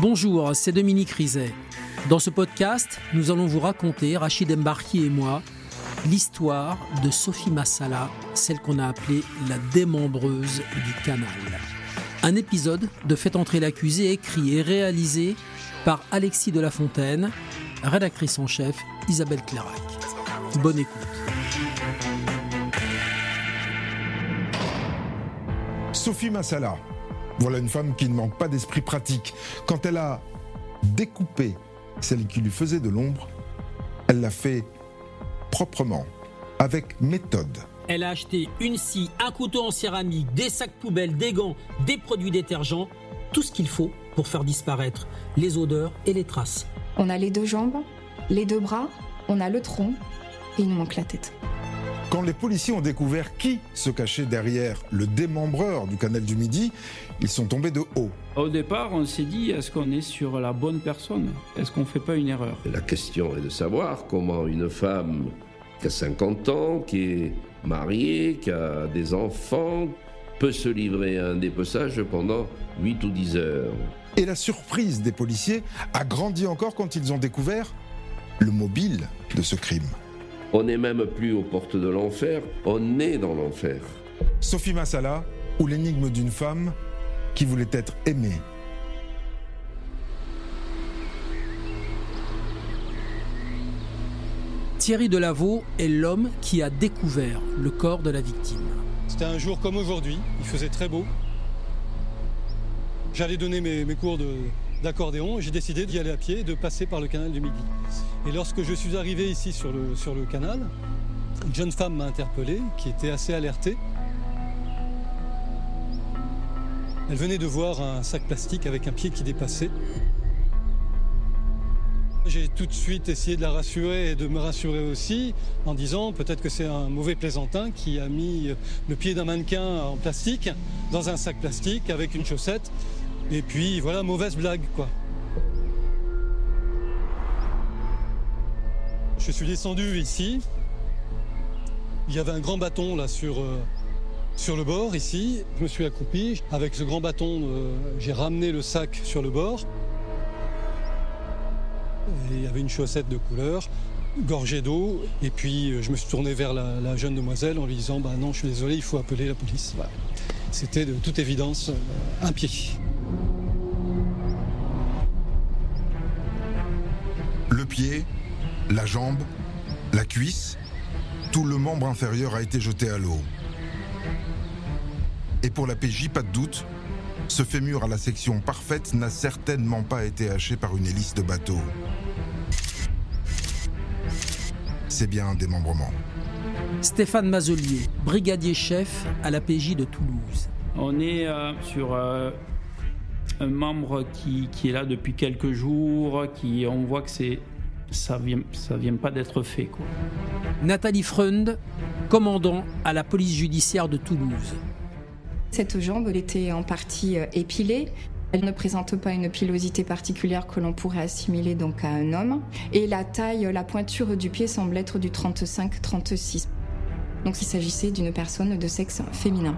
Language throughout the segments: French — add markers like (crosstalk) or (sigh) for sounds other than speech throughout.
Bonjour, c'est Dominique Rizet. Dans ce podcast, nous allons vous raconter, Rachid Embarki et moi, l'histoire de Sophie Massala, celle qu'on a appelée la démembreuse du canal. Un épisode de Fait entrer l'accusé écrit et réalisé par Alexis de la Fontaine, rédactrice en chef Isabelle Clairac. Bonne écoute. Sophie Massala, voilà une femme qui ne manque pas d'esprit pratique. Quand elle a découpé celle qui lui faisait de l'ombre, elle l'a fait proprement, avec méthode. Elle a acheté une scie, un couteau en céramique, des sacs poubelles, des gants, des produits détergents, tout ce qu'il faut pour faire disparaître les odeurs et les traces. On a les deux jambes, les deux bras, on a le tronc et il nous manque la tête. Quand les policiers ont découvert qui se cachait derrière le démembreur du canal du Midi, ils sont tombés de haut. Au départ, on s'est dit, est-ce qu'on est sur la bonne personne? Est-ce qu'on ne fait pas une erreur? La question est de savoir comment une femme qui a 50 ans, qui est mariée, qui a des enfants, peut se livrer à un dépeçage pendant 8 ou 10 heures. Et la surprise des policiers a grandi encore quand ils ont découvert le mobile de ce crime. On n'est même plus aux portes de l'enfer, on est dans l'enfer. Sophie Massala ou l'énigme d'une femme qui voulait être aimée. Thierry Delaveau est l'homme qui a découvert le corps de la victime. C'était un jour comme aujourd'hui, il faisait très beau. J'allais donner mes, mes cours d'accordéon j'ai décidé d'y aller à pied et de passer par le canal du Midi. Et lorsque je suis arrivé ici sur le, sur le canal, une jeune femme m'a interpellé qui était assez alertée. Elle venait de voir un sac plastique avec un pied qui dépassait. J'ai tout de suite essayé de la rassurer et de me rassurer aussi en disant peut-être que c'est un mauvais plaisantin qui a mis le pied d'un mannequin en plastique dans un sac plastique avec une chaussette. Et puis voilà, mauvaise blague quoi. Je suis descendu ici. Il y avait un grand bâton là sur, euh, sur le bord ici. Je me suis accroupi. Avec ce grand bâton, euh, j'ai ramené le sac sur le bord. Il y avait une chaussette de couleur, gorgée d'eau. Et puis euh, je me suis tourné vers la, jeune demoiselle en lui disant Bah non, je suis désolé, il faut appeler la police. C'était de toute évidence un pied. Pied, la jambe, la cuisse, tout le membre inférieur a été jeté à l'eau. Et pour la PJ, pas de doute, ce fémur à la section parfaite n'a certainement pas été haché par une hélice de bateau. C'est bien un démembrement. Stéphane Mazelier, brigadier chef à la PJ de Toulouse. On est euh, sur euh, un membre qui, qui, est là depuis quelques jours, qui on voit que c'est ça vient, ça vient pas d'être fait. Quoi. Nathalie Freund, commandant à la police judiciaire de Toulouse. Cette jambe, elle était en partie épilée. Elle ne présente pas une pilosité particulière que l'on pourrait assimiler donc à un homme. Et la taille, la pointure du pied semble être du 35-36. Donc il s'agissait d'une personne de sexe féminin.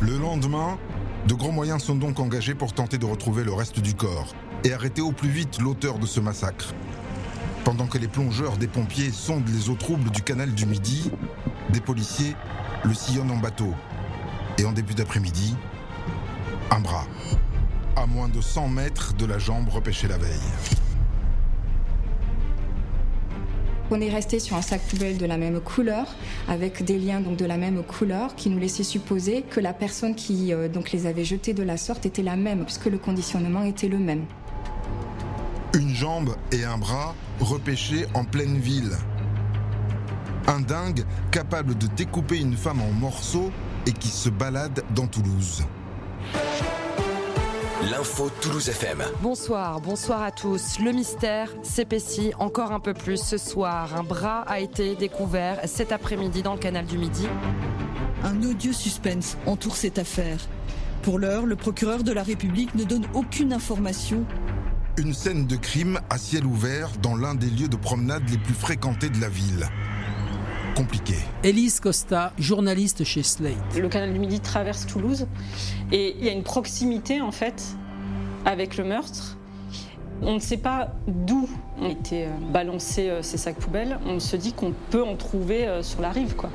Le lendemain, de grands moyens sont donc engagés pour tenter de retrouver le reste du corps et arrêter au plus vite l'auteur de ce massacre. Pendant que les plongeurs des pompiers sondent les eaux troubles du canal du Midi, des policiers le sillonnent en bateau. Et en début d'après-midi, un bras, à moins de 100 mètres de la jambe repêchée la veille. On est resté sur un sac poubelle de la même couleur, avec des liens donc de la même couleur, qui nous laissaient supposer que la personne qui euh, donc les avait jetés de la sorte était la même, puisque le conditionnement était le même. Une jambe et un bras repêchés en pleine ville. Un dingue capable de découper une femme en morceaux et qui se balade dans Toulouse. L'info Toulouse FM. Bonsoir, bonsoir à tous. Le mystère s'épaissit encore un peu plus ce soir. Un bras a été découvert cet après-midi dans le canal du Midi. Un odieux suspense entoure cette affaire. Pour l'heure, le procureur de la République ne donne aucune information. Une scène de crime à ciel ouvert dans l'un des lieux de promenade les plus fréquentés de la ville. compliqué. Élise Costa, journaliste chez Slate. Le canal du Midi traverse Toulouse et il y a une proximité en fait avec le meurtre. On ne sait pas d'où ont été euh, balancés euh, ces sacs poubelles. On se dit qu'on peut en trouver euh, sur la rive, quoi.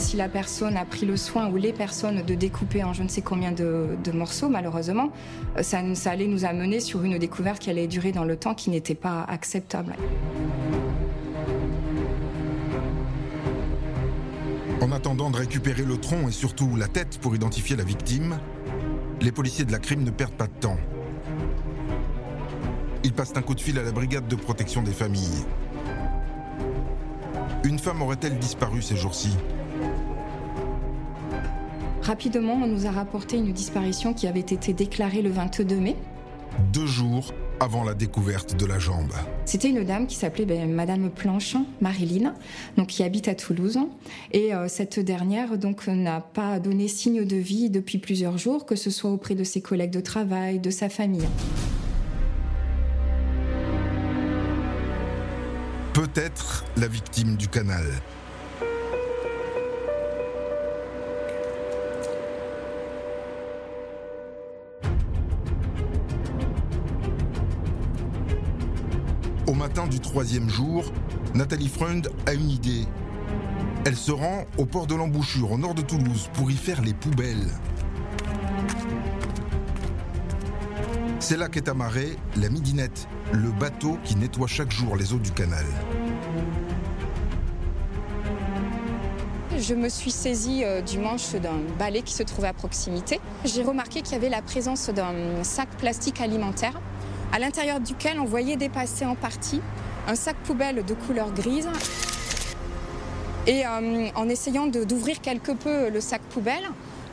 Si la personne a pris le soin ou les personnes de découper en je ne sais combien de, morceaux, malheureusement, ça, ça allait nous amener sur une découverte qui allait durer dans le temps qui n'était pas acceptable. En attendant de récupérer le tronc et surtout la tête pour identifier la victime, les policiers de la crime ne perdent pas de temps. Ils passent un coup de fil à la brigade de protection des familles. Une femme aurait-elle disparu ces jours-ci? Rapidement, on nous a rapporté une disparition qui avait été déclarée le 22 mai. Deux jours avant la découverte de la jambe. C'était une dame qui s'appelait ben, Madame Planche, Marilyn, donc qui habite à Toulouse. Et euh, cette dernière donc n'a pas donné signe de vie depuis plusieurs jours, que ce soit auprès de ses collègues de travail, de sa famille. Peut-être la victime du canal. Au matin du troisième jour, Nathalie Freund a une idée. Elle se rend au port de l'embouchure, au nord de Toulouse, pour y faire les poubelles. C'est là qu'est amarré la Midinette, le bateau qui nettoie chaque jour les eaux du canal. Je me suis saisie euh, du manche d'un balai qui se trouvait à proximité. J'ai remarqué qu'il y avait la présence d'un sac plastique alimentaire à l'intérieur duquel on voyait dépasser en partie un sac poubelle de couleur grise. Et euh, en essayant d'ouvrir quelque peu le sac poubelle,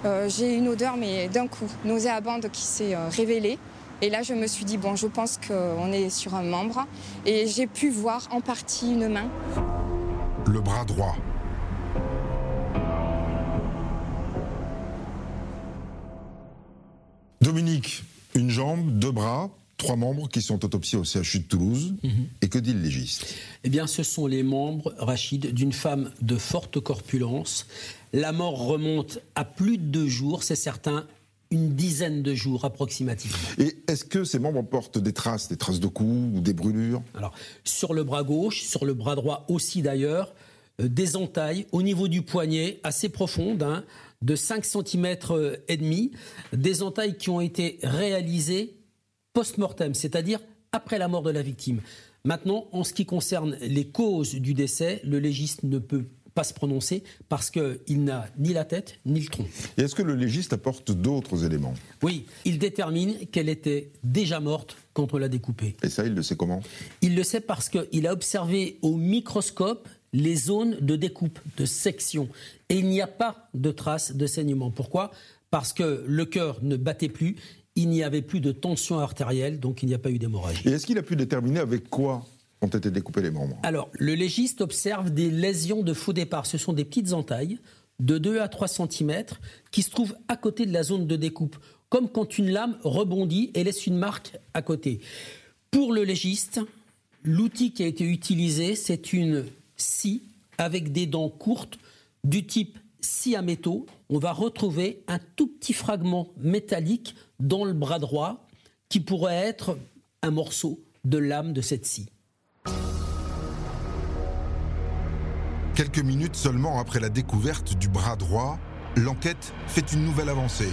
euh, j'ai une odeur, mais d'un coup, nauséabonde qui s'est euh, révélée. Et là, je me suis dit, bon, je pense qu'on est sur un membre. Et j'ai pu voir en partie une main. Le bras droit. Dominique, une jambe, deux bras, trois membres qui sont autopsiés au CHU de Toulouse. Et que dit le légiste? Eh bien, ce sont les membres, Rachid, d'une femme de forte corpulence. La mort remonte à plus de deux jours, c'est certain, une dizaine de jours approximativement. Et est-ce que ces membres portent des traces, des traces de coups ou des brûlures? Alors, sur le bras gauche, sur le bras droit aussi d'ailleurs, euh, des entailles au niveau du poignet assez profondes, hein, de 5 cm et demi, des entailles qui ont été réalisées post-mortem, c'est-à-dire après la mort de la victime. Maintenant, en ce qui concerne les causes du décès, le légiste ne peut pas se prononcer parce qu'il n'a ni la tête ni le tronc. Et est-ce que le légiste apporte d'autres éléments? Oui, il détermine qu'elle était déjà morte quand on l'a découpée. Et ça, il le sait comment? Il le sait parce qu'il a observé au microscope les zones de découpe, de section. Et il n'y a pas de traces de saignement. Pourquoi? Parce que le cœur ne battait plus, il n'y avait plus de tension artérielle, donc il n'y a pas eu d'hémorragie. Et est-ce qu'il a pu déterminer avec quoi ont été découpés les membres? Alors, le légiste observe des lésions de faux départ. Ce sont des petites entailles de 2 à 3 cm qui se trouvent à côté de la zone de découpe, comme quand une lame rebondit et laisse une marque à côté. Pour le légiste, l'outil qui a été utilisé, c'est une scie avec des dents courtes du type scie à métaux. On va retrouver un tout petit fragment métallique dans le bras droit qui pourrait être un morceau de lame de cette scie. Quelques minutes seulement après la découverte du bras droit, l'enquête fait une nouvelle avancée.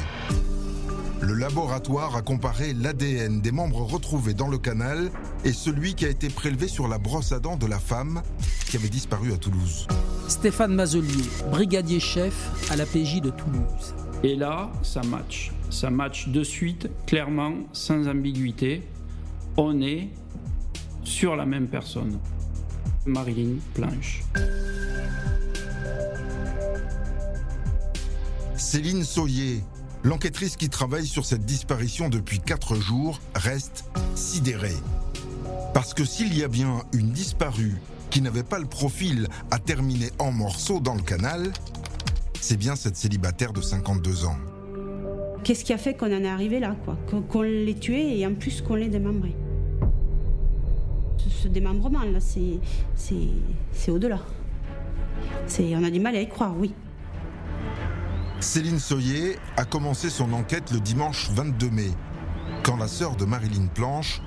Le laboratoire a comparé l'ADN des membres retrouvés dans le canal et celui qui a été prélevé sur la brosse à dents de la femme qui avait disparu à Toulouse. Stéphane Mazelier, brigadier chef à la PJ de Toulouse. Et là, ça match. Ça match de suite, clairement, sans ambiguïté. On est sur la même personne. Marilyn Planche. Céline Sauyer, l'enquêtrice qui travaille sur cette disparition depuis quatre jours, reste sidérée. Parce que s'il y a bien une disparue qui n'avait pas le profil à terminer en morceaux dans le canal, c'est bien cette célibataire de 52 ans. Qu'est-ce qui a fait qu'on en est arrivé là, quoi? Qu'on qu'on l'ait tué et en plus qu'on l'ait démembré. Ce, démembrement, là, c'est au-delà. On a du mal à y croire, oui. Céline Soyer a commencé son enquête le dimanche 22 mai, quand la sœur de Marilyn Planche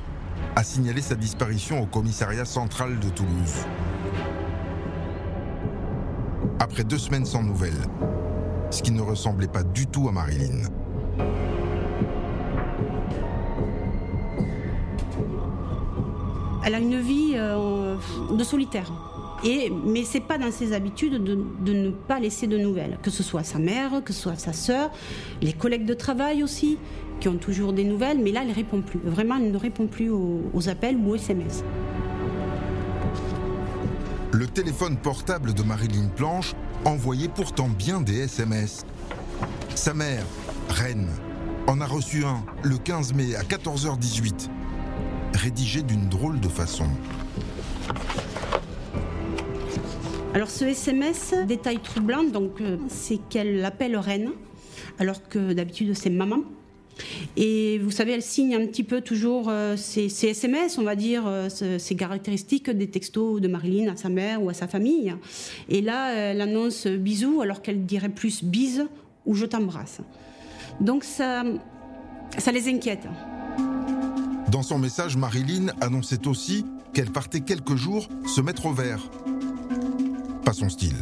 a signalé sa disparition au commissariat central de Toulouse. Après deux semaines sans nouvelles, ce qui ne ressemblait pas du tout à Marilyn. Elle a une vie euh, de solitaire. Et, mais c'est pas dans ses habitudes de, ne pas laisser de nouvelles, que ce soit sa mère, que ce soit sa sœur, les collègues de travail aussi, qui ont toujours des nouvelles, mais là elle répond plus. Vraiment, elle ne répond plus aux, appels ou aux SMS. Le téléphone portable de Marilyn Planche envoyait pourtant bien des SMS. Sa mère, Reine, en a reçu un le 15 mai à 14h18, rédigé d'une drôle de façon. Alors ce SMS, détail troublant, donc euh, c'est qu'elle l'appelle reine, alors que d'habitude c'est maman. Et vous savez, elle signe un petit peu toujours euh, ses, SMS, on va dire, euh, ses caractéristiques des textos de Marilyn à sa mère ou à sa famille. Et là, elle annonce bisous, alors qu'elle dirait plus bise ou je t'embrasse. Donc ça, ça les inquiète. Dans son message, Marilyn annonçait aussi qu'elle partait quelques jours se mettre au vert son style.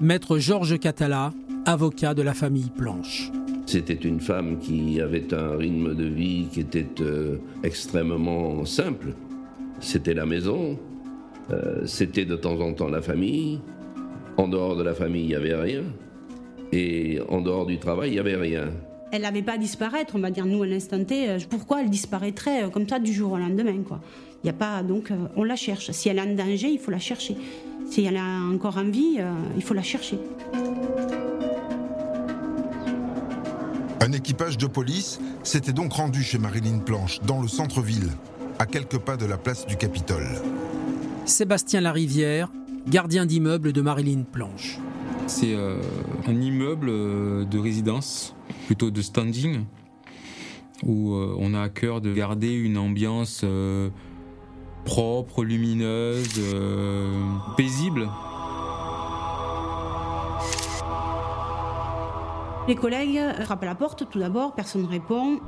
Maître Georges Catala, avocat de la famille Planche. C'était une femme qui avait un rythme de vie qui était euh, extrêmement simple. C'était la maison, euh, c'était de temps en temps la famille. En dehors de la famille, il n'y avait rien. Et en dehors du travail, il n'y avait rien. Elle n'avait pas à disparaître, on va dire nous à l'instant T. Euh, pourquoi elle disparaîtrait comme ça du jour au lendemain quoi Il a pas donc on la cherche. Si elle est en danger, il faut la chercher. Si elle a encore envie, euh, il faut la chercher. Un équipage de police s'était donc rendu chez Marilyn Planche, dans le centre-ville, à quelques pas de la place du Capitole. Sébastien Larivière, gardien d'immeuble de Marilyn Planche. C'est euh, un immeuble euh, de résidence, plutôt de standing, où on a à cœur de garder une ambiance propre, lumineuse, euh, paisible. Les collègues frappent à la porte tout d'abord, personne ne répond.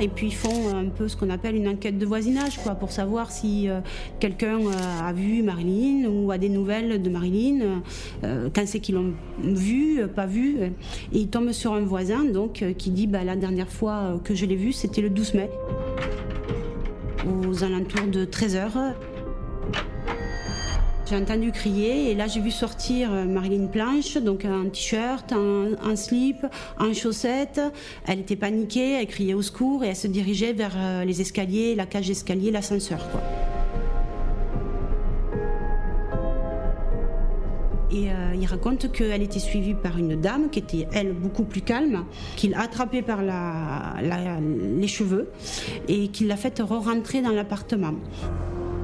Et puis ils font un peu ce qu'on appelle une enquête de voisinage, quoi, pour savoir si euh, quelqu'un euh, a vu Marilyn ou a des nouvelles de Marilyn, quand c'est qu'ils l'ont vu, pas vu. Et ils tombent sur un voisin donc qui dit bah, la dernière fois que je l'ai vu, c'était le 12 mai aux alentours de 13h. J'ai entendu crier et là j'ai vu sortir euh, Marilyn Planche, donc un t-shirt, un, slip, en chaussettes. Elle était paniquée, elle criait au secours et elle se dirigeait vers euh, les escaliers, la cage d'escalier, l'ascenseur. Et euh, il raconte qu'elle était suivie par une dame qui était, elle, beaucoup plus calme, qu'il a attrapée par les cheveux et qu'il l'a fait re-rentrer dans l'appartement.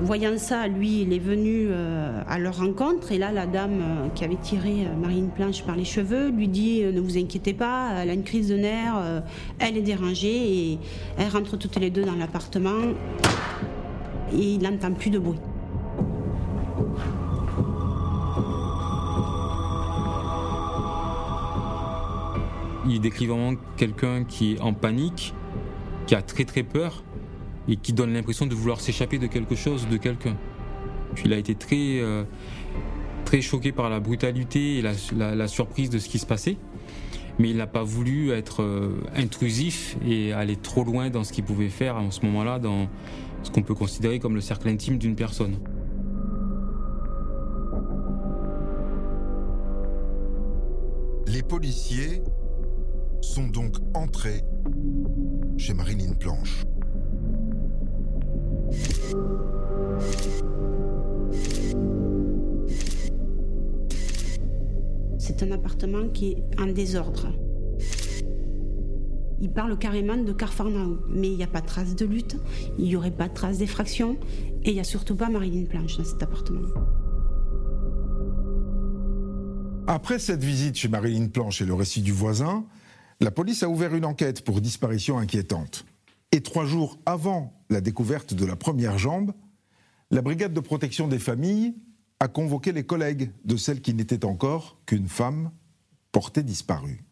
Voyant ça, lui, il est venu euh, à leur rencontre. Et là, la dame euh, qui avait tiré Marine Planche par les cheveux lui dit Ne vous inquiétez pas, elle a une crise de nerfs, elle est dérangée et elles rentrent toutes les deux dans l'appartement. Et il n'entend plus de bruit. il décrit vraiment quelqu'un qui est en panique, qui a très très peur et qui donne l'impression de vouloir s'échapper de quelque chose, de quelqu'un. Il a été très, euh, très choqué par la brutalité et la, surprise de ce qui se passait, mais il n'a pas voulu être euh, intrusif et aller trop loin dans ce qu'il pouvait faire en ce moment-là, dans ce qu'on peut considérer comme le cercle intime d'une personne. Les policiers sont donc entrés chez Marilyn Planche. C'est un appartement qui est en désordre. Il parle carrément de Carfarnau, mais il n'y a pas de trace de lutte, il n'y aurait pas de trace d'effraction, et il n'y a surtout pas Marilyn Planche dans cet appartement. Après cette visite chez Marilyn Planche et le récit du voisin, la police a ouvert une enquête pour disparition inquiétante. Et trois jours avant la découverte de la première jambe, La brigade de protection des familles a convoqué les collègues de celle qui n'était encore qu'une femme portée disparue.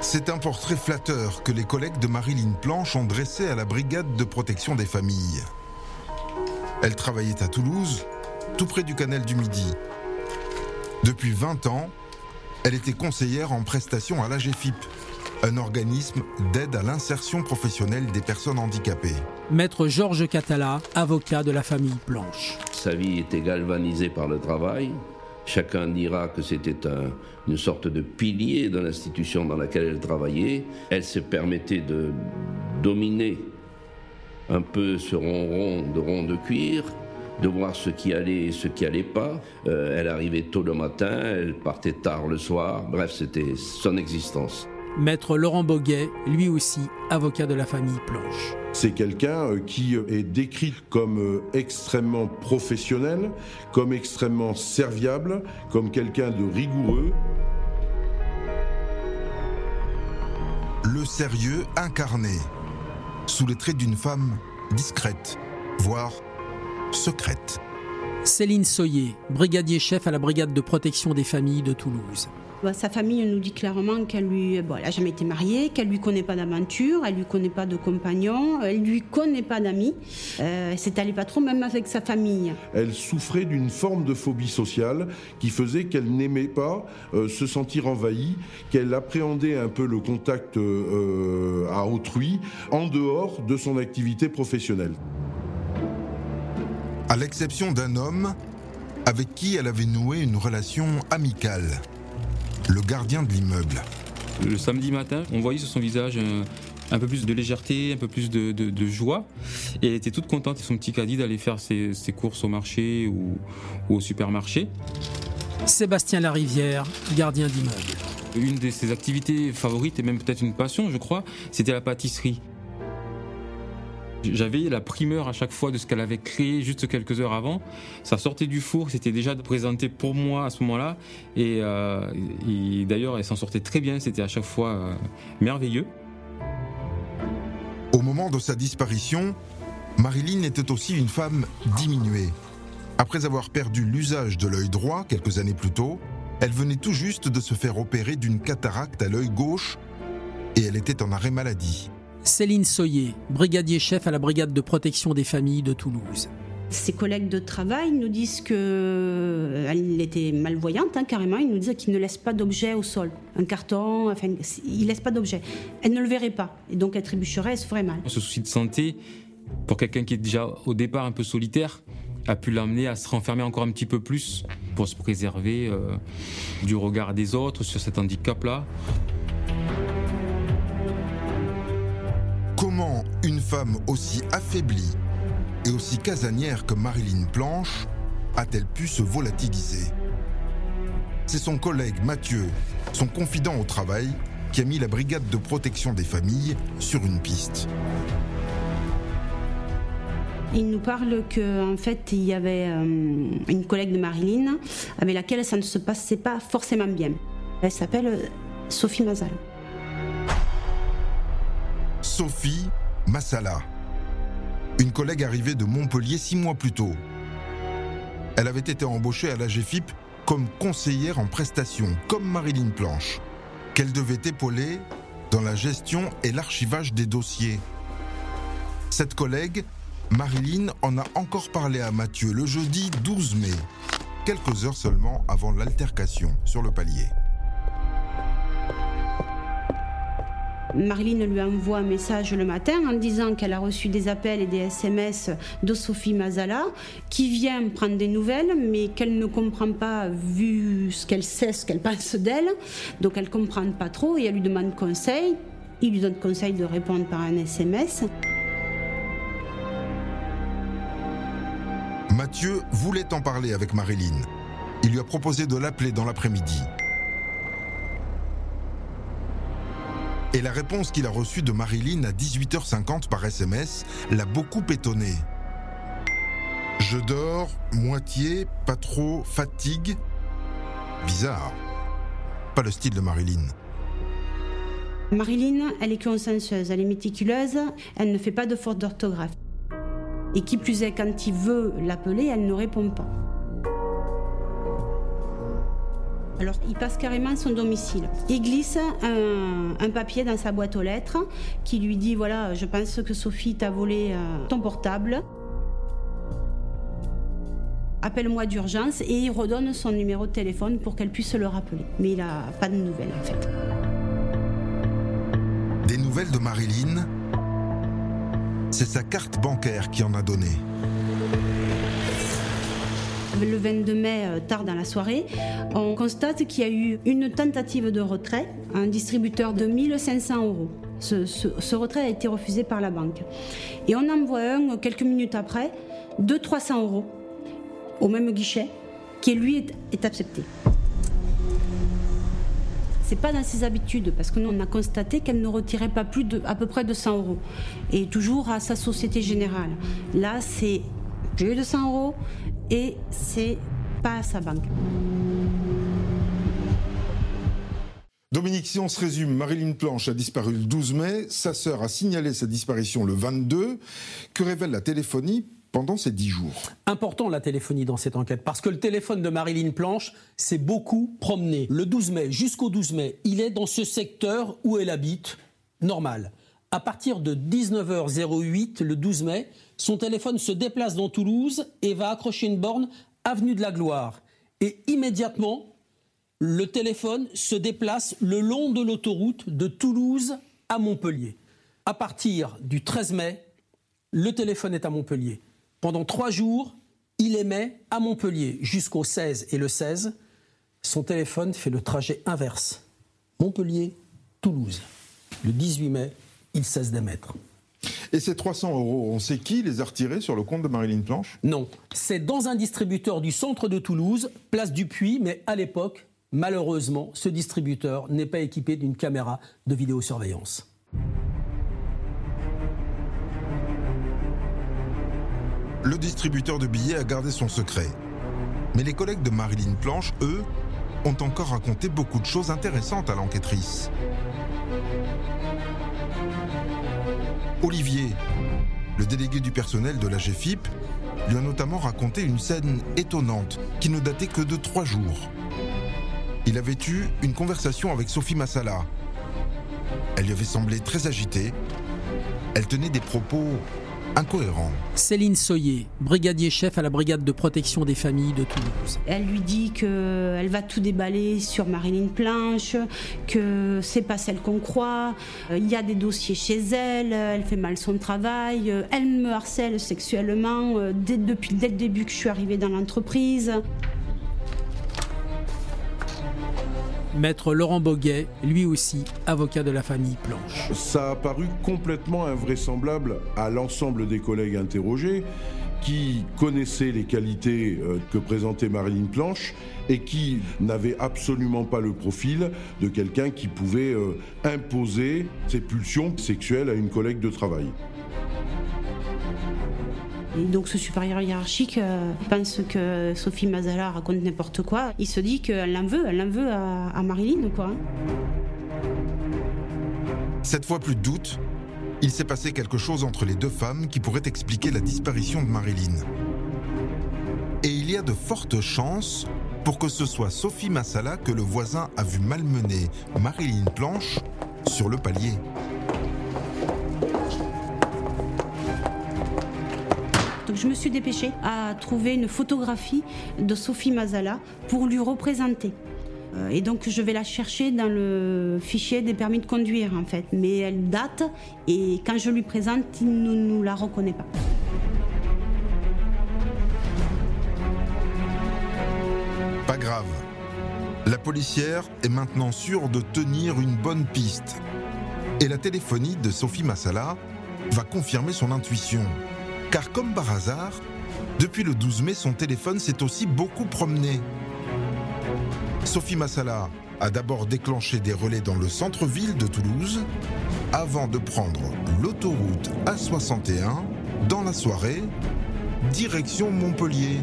C'est un portrait flatteur que les collègues de Marilyn Planche ont dressé à la brigade de protection des familles. Elle travaillait à Toulouse, tout près du canal du Midi. Depuis 20 ans, elle était conseillère en prestation à l'AGFIP, un organisme d'aide à l'insertion professionnelle des personnes handicapées. Maître Georges Catala, avocat de la famille Planche. Sa vie était galvanisée par le travail. Chacun dira que c'était une sorte de pilier de l'institution dans laquelle elle travaillait. Elle se permettait de dominer un peu ce ronron de rond de cuir, de voir ce qui allait et ce qui allait pas. Euh, elle arrivait tôt le matin, elle partait tard le soir. Bref, c'était son existence. Maître Laurent Boguet, lui aussi avocat de la famille Planche. C'est quelqu'un euh, qui est décrit comme euh, extrêmement professionnel, comme extrêmement serviable, comme quelqu'un de rigoureux. Le sérieux incarné, sous les traits d'une femme discrète, voire secrète. Céline Soyer, brigadier chef à la brigade de protection des familles de Toulouse. Bah, sa famille nous dit clairement qu'elle lui, bon, n'a jamais été mariée, qu'elle lui connaît pas d'aventure, elle lui connaît pas de compagnon, elle lui connaît pas d'amis. Euh, c'est allé pas trop même avec sa famille. Elle souffrait d'une forme de phobie sociale qui faisait qu'elle n'aimait pas euh, se sentir envahie, qu'elle appréhendait un peu le contact euh, à autrui en dehors de son activité professionnelle. À l'exception d'un homme avec qui elle avait noué une relation amicale le gardien de l'immeuble. Le samedi matin, on voyait sur son visage un, peu plus de légèreté, un peu plus de, joie. Et elle était toute contente et son petit caddie d'aller faire ses, courses au marché ou, au supermarché. Sébastien Larivière, gardien d'immeuble. Une de ses activités favorites et même peut-être une passion, je crois, c'était la pâtisserie. J'avais la primeur à chaque fois de ce qu'elle avait créé juste quelques heures avant. Ça sortait du four, c'était déjà présenté pour moi à ce moment-là. Et, euh, d'ailleurs, elle s'en sortait très bien, c'était à chaque fois euh, merveilleux. Au moment de sa disparition, Marilyn était aussi une femme diminuée. Après avoir perdu l'usage de l'œil droit quelques années plus tôt, elle venait tout juste de se faire opérer d'une cataracte à l'œil gauche et elle était en arrêt maladie. Céline Soyer, brigadier chef à la brigade de protection des familles de Toulouse. Ses collègues de travail nous disent qu'elle euh, était malvoyante, hein, carrément. Ils nous disent qu'il ne laisse pas d'objet au sol. Un carton, enfin, il laisse pas d'objet. Elle ne le verrait pas. Et donc, elle trébucherait, elle se ferait mal. Ce souci de santé, pour quelqu'un qui est déjà au départ un peu solitaire, a pu l'amener à se renfermer encore un petit peu plus pour se préserver euh, du regard des autres sur cet handicap-là. Comment une femme aussi affaiblie et aussi casanière que Marilyn Planche a-t-elle pu se volatiliser? C'est son collègue Mathieu, son confident au travail, qui a mis la brigade de protection des familles sur une piste. Il nous parle qu'en en fait, il y avait euh, une collègue de Marilyn avec laquelle ça ne se passait pas forcément bien. Elle s'appelle Sophie Mazal. Sophie Massala, une collègue arrivée de Montpellier six mois plus tôt. Elle avait été embauchée à la GFIP comme conseillère en prestation, comme Marilyn Planche, qu'elle devait épauler dans la gestion et l'archivage des dossiers. Cette collègue, Marilyn, en a encore parlé à Mathieu le jeudi 12 mai, quelques heures seulement avant l'altercation sur le palier. Marilyn lui envoie un message le matin en disant qu'elle a reçu des appels et des SMS de Sophie Mazala qui vient prendre des nouvelles mais qu'elle ne comprend pas vu ce qu'elle sait, ce qu'elle pense d'elle. Donc elle ne comprend pas trop et elle lui demande conseil. Il lui donne conseil de répondre par un SMS. Mathieu voulait en parler avec Marilyn. Il lui a proposé de l'appeler dans l'après-midi. Et la réponse qu'il a reçue de Marilyn à 18h50 par SMS l'a beaucoup étonné. Je dors, moitié, pas trop, fatigue. Bizarre. Pas le style de Marilyn. Marilyn, elle est consciencieuse, elle est méticuleuse, elle ne fait pas de faute d'orthographe. Et qui plus est, quand il veut l'appeler, elle ne répond pas. Alors, il passe carrément son domicile. Il glisse un, papier dans sa boîte aux lettres qui lui dit voilà, je pense que Sophie t'a volé euh, ton portable. Appelle-moi d'urgence et il redonne son numéro de téléphone pour qu'elle puisse le rappeler. Mais il n'a pas de nouvelles en fait. Des nouvelles de Marilyn? C'est sa carte bancaire qui en a donné le 22 mai, euh, tard dans la soirée, on constate qu'il y a eu une tentative de retrait, un distributeur de 1500 euros. Ce, retrait a été refusé par la banque. Et on en voit un quelques minutes après, de 300 euros, au même guichet, qui lui est, accepté. C'est pas dans ses habitudes parce que nous on a constaté qu'elle ne retirait pas plus de à peu près de 100 euros et toujours à sa Société Générale. Là c'est j'ai eu 200 euros et c'est pas à sa banque. Dominique, si on se résume, Marilyn Planche a disparu le 12 mai, sa sœur a signalé sa disparition le 22. Que révèle la téléphonie pendant ces dix jours? Important la téléphonie dans cette enquête, parce que le téléphone de Marilyn Planche s'est beaucoup promené. Le 12 mai jusqu'au 12 mai, il est dans ce secteur où elle habite, normal. À partir de 19h08, le 12 mai, son téléphone se déplace dans Toulouse et va accrocher une borne avenue de la Gloire. Et immédiatement, le téléphone se déplace le long de l'autoroute de Toulouse à Montpellier. À partir du 13 mai, le téléphone est à Montpellier. Pendant trois jours, il émet à Montpellier jusqu'au 16 et le 16. Son téléphone fait le trajet inverse. Montpellier-Toulouse. Le 18 mai, il cesse d'émettre. Et ces 300 euros, on sait qui les a retirés sur le compte de Marilyn Planche? Non, c'est dans un distributeur du centre de Toulouse, place du Puy, mais à l'époque, malheureusement, ce distributeur n'est pas équipé d'une caméra de vidéosurveillance. Le distributeur de billets a gardé son secret. Mais les collègues de Marilyn Planche, eux, ont encore raconté beaucoup de choses intéressantes à l'enquêtrice. Olivier, le délégué du personnel de la GFIP, lui a notamment raconté une scène étonnante qui ne datait que de trois jours. Il avait eu une conversation avec Sophie Massala. Elle lui avait semblé très agitée. Elle tenait des propos incohérent. Céline Soyer, brigadier chef à la brigade de protection des familles de Toulouse. Elle lui dit qu'elle va tout déballer sur Marilyn Planche, que c'est pas celle qu'on croit, il y a des dossiers chez elle, elle fait mal son travail, elle me harcèle sexuellement euh, dès, depuis, dès le début que je suis arrivée dans l'entreprise. Maître Laurent Boguet, lui aussi avocat de la famille Planche. Ça a paru complètement invraisemblable à l'ensemble des collègues interrogés qui connaissaient les qualités euh, que présentait Marilyn Planche et qui n'avaient absolument pas le profil de quelqu'un qui pouvait euh, imposer ses pulsions sexuelles à une collègue de travail donc ce supérieur hiérarchique euh, pense que Sophie Mazala raconte n'importe quoi. Il se dit qu'elle l'en veut, elle l'en veut à, Marilyn, quoi. Cette fois, plus de doute, il s'est passé quelque chose entre les deux femmes qui pourrait expliquer la disparition de Marilyn. Et il y a de fortes chances pour que ce soit Sophie Massala que le voisin a vu malmener Marilyn Planche sur le palier. Je me suis dépêchée à trouver une photographie de Sophie Mazala pour lui représenter. Euh, et donc je vais la chercher dans le fichier des permis de conduire en fait. Mais elle date et quand je lui présente, il ne nous la reconnaît pas. Pas grave. La policière est maintenant sûre de tenir une bonne piste. Et la téléphonie de Sophie Massala va confirmer son intuition. Car comme par hasard, depuis le 12 mai, son téléphone s'est aussi beaucoup promené. Sophie Massala a d'abord déclenché des relais dans le centre-ville de Toulouse avant de prendre l'autoroute A61 dans la soirée, direction Montpellier.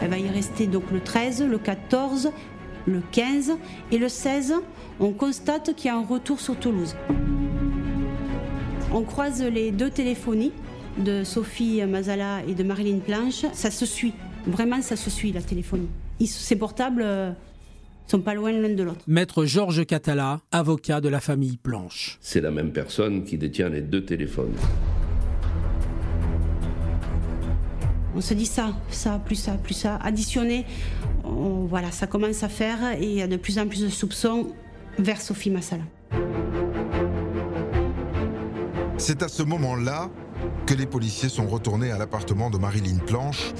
Elle va y rester donc le 13, le 14, le 15 et le 16, on constate qu'il y a un retour sur Toulouse. On croise les deux téléphonies de Sophie Mazala et de Marilyn Planche. Ça se suit, vraiment ça se suit la téléphonie. Ces portables euh, sont pas loin l'un de l'autre. Maître Georges Catala, avocat de la famille Planche. C'est la même personne qui détient les deux téléphones. On se dit ça, ça, plus ça, plus ça, additionné, voilà, ça commence à faire et il y a de plus en plus de soupçons vers Sophie Massala. C'est à ce moment-là que les policiers sont retournés à l'appartement de Marilyn Planche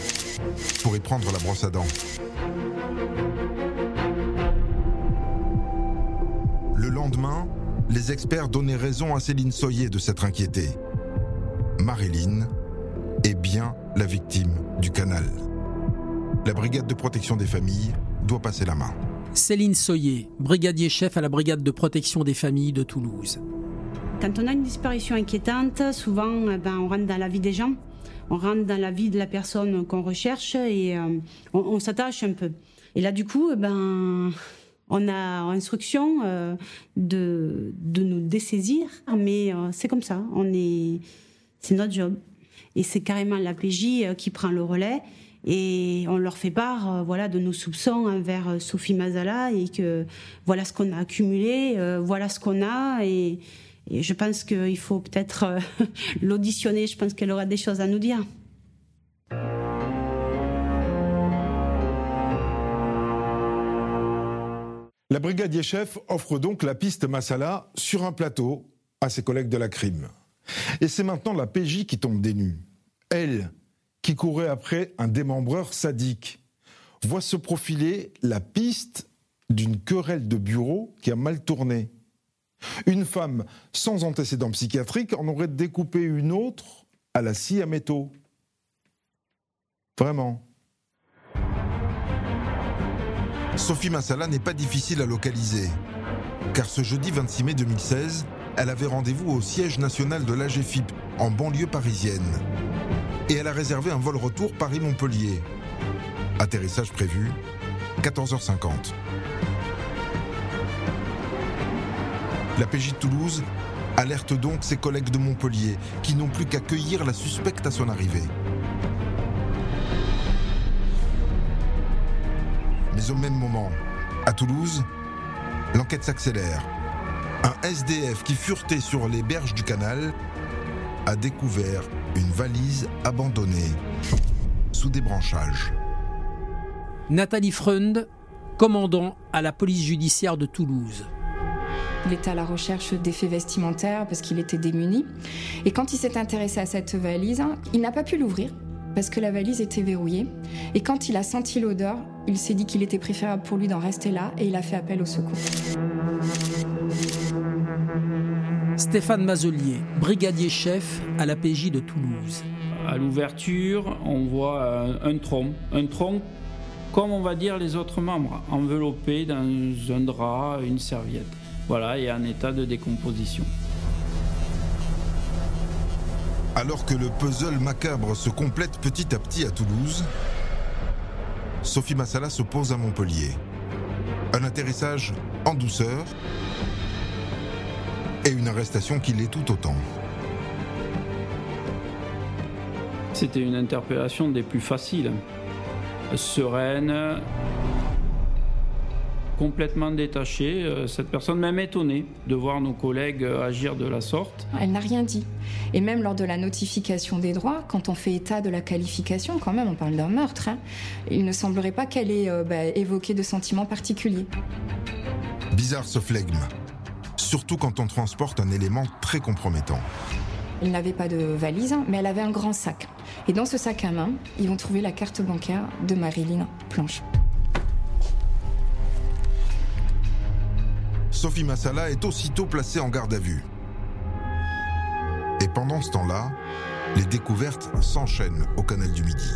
pour y prendre la brosse à dents. Le lendemain, les experts donnaient raison à Céline Soyer de s'être inquiétée. Marilyn est bien la victime du canal. La brigade de protection des familles doit passer la main. Céline Soyer, brigadier chef à la brigade de protection des familles de Toulouse. Quand on a une disparition inquiétante, souvent eh ben, on rentre dans la vie des gens, on rentre dans la vie de la personne qu'on recherche et euh, on, s'attache un peu. Et là, du coup, eh ben, on a instruction euh, de, de, nous dessaisir, mais euh, c'est comme ça, on est, c'est notre job. Et c'est carrément la PJ qui prend le relais et on leur fait part voilà de nos soupçons envers Sophie Mazala et que voilà ce qu'on a accumulé voilà ce qu'on a et, je pense qu'il faut peut-être (laughs) l'auditionner je pense qu'elle aura des choses à nous dire La brigadier chef offre donc la piste Massala sur un plateau à ses collègues de la crime. Et c'est maintenant la PJ qui tombe des nues. Elle, qui courait après un démembreur sadique, voit se profiler la piste d'une querelle de bureau qui a mal tourné. Une femme sans antécédent psychiatrique en aurait découpé une autre à la scie à métaux. Vraiment. Sophie Massala n'est pas difficile à localiser, car ce jeudi 26 mai 2016, elle avait rendez-vous au siège national de l'AGFIP, en banlieue parisienne. Et elle a réservé un vol retour Paris-Montpellier. Atterrissage prévu, 14h50. La PJ de Toulouse alerte donc ses collègues de Montpellier, qui n'ont plus qu'à cueillir la suspecte à son arrivée. Mais au même moment, à Toulouse, l'enquête s'accélère un SDF qui furetait sur les berges du canal a découvert une valise abandonnée sous des branchages. Nathalie Freund, commandant à la police judiciaire de Toulouse. Il était à la recherche d'effets vestimentaires parce qu'il était démuni. Et quand il s'est intéressé à cette valise, il n'a pas pu l'ouvrir parce que la valise était verrouillée. Et quand il a senti l'odeur, il s'est dit qu'il était préférable pour lui d'en rester là et il a fait appel au secours. Stéphane Mazelier, brigadier chef à la PJ de Toulouse. À l'ouverture, on voit un, tronc, un tronc comme on va dire les autres membres, enveloppé dans un drap, une serviette. Voilà, et en état de décomposition. Alors que le puzzle macabre se complète petit à petit à Toulouse, Sophie Massala se pose à Montpellier. Un atterrissage en douceur, et une arrestation qui l'est tout autant. C'était une interpellation des plus faciles. Sereine, complètement détachée, euh, cette personne même étonnée de voir nos collègues agir de la sorte. Elle n'a rien dit. Et même lors de la notification des droits, quand on fait état de la qualification, quand même on parle d'un meurtre, hein, il ne semblerait pas qu'elle ait euh, bah, évoqué de sentiments particuliers. Bizarre ce flegme surtout quand on transporte un élément très compromettant. Elle n'avait pas de valise, mais elle avait un grand sac. Et dans ce sac à main, ils vont trouver la carte bancaire de Marilyn Planche. Sophie Massala est aussitôt placée en garde à vue. Et pendant ce temps-là, les découvertes s'enchaînent au canal du Midi.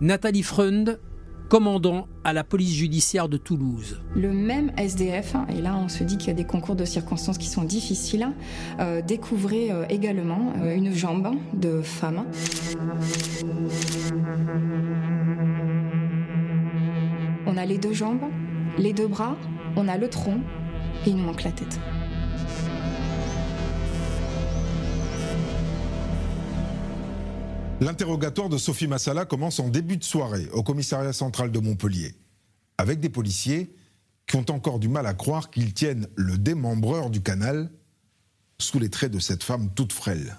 Nathalie Freund commandant à la police judiciaire de Toulouse. Le même SDF, hein, et là on se dit qu'il y a des concours de circonstances qui sont difficiles, euh, découvrait euh, également euh, une jambe de femme. on a les deux jambes, les deux bras, on a le tronc et il nous manque la tête. L'interrogatoire de Sophie Massala commence en début de soirée au commissariat central de Montpellier, avec des policiers qui ont encore du mal à croire qu'ils tiennent le démembreur du canal sous les traits de cette femme toute frêle.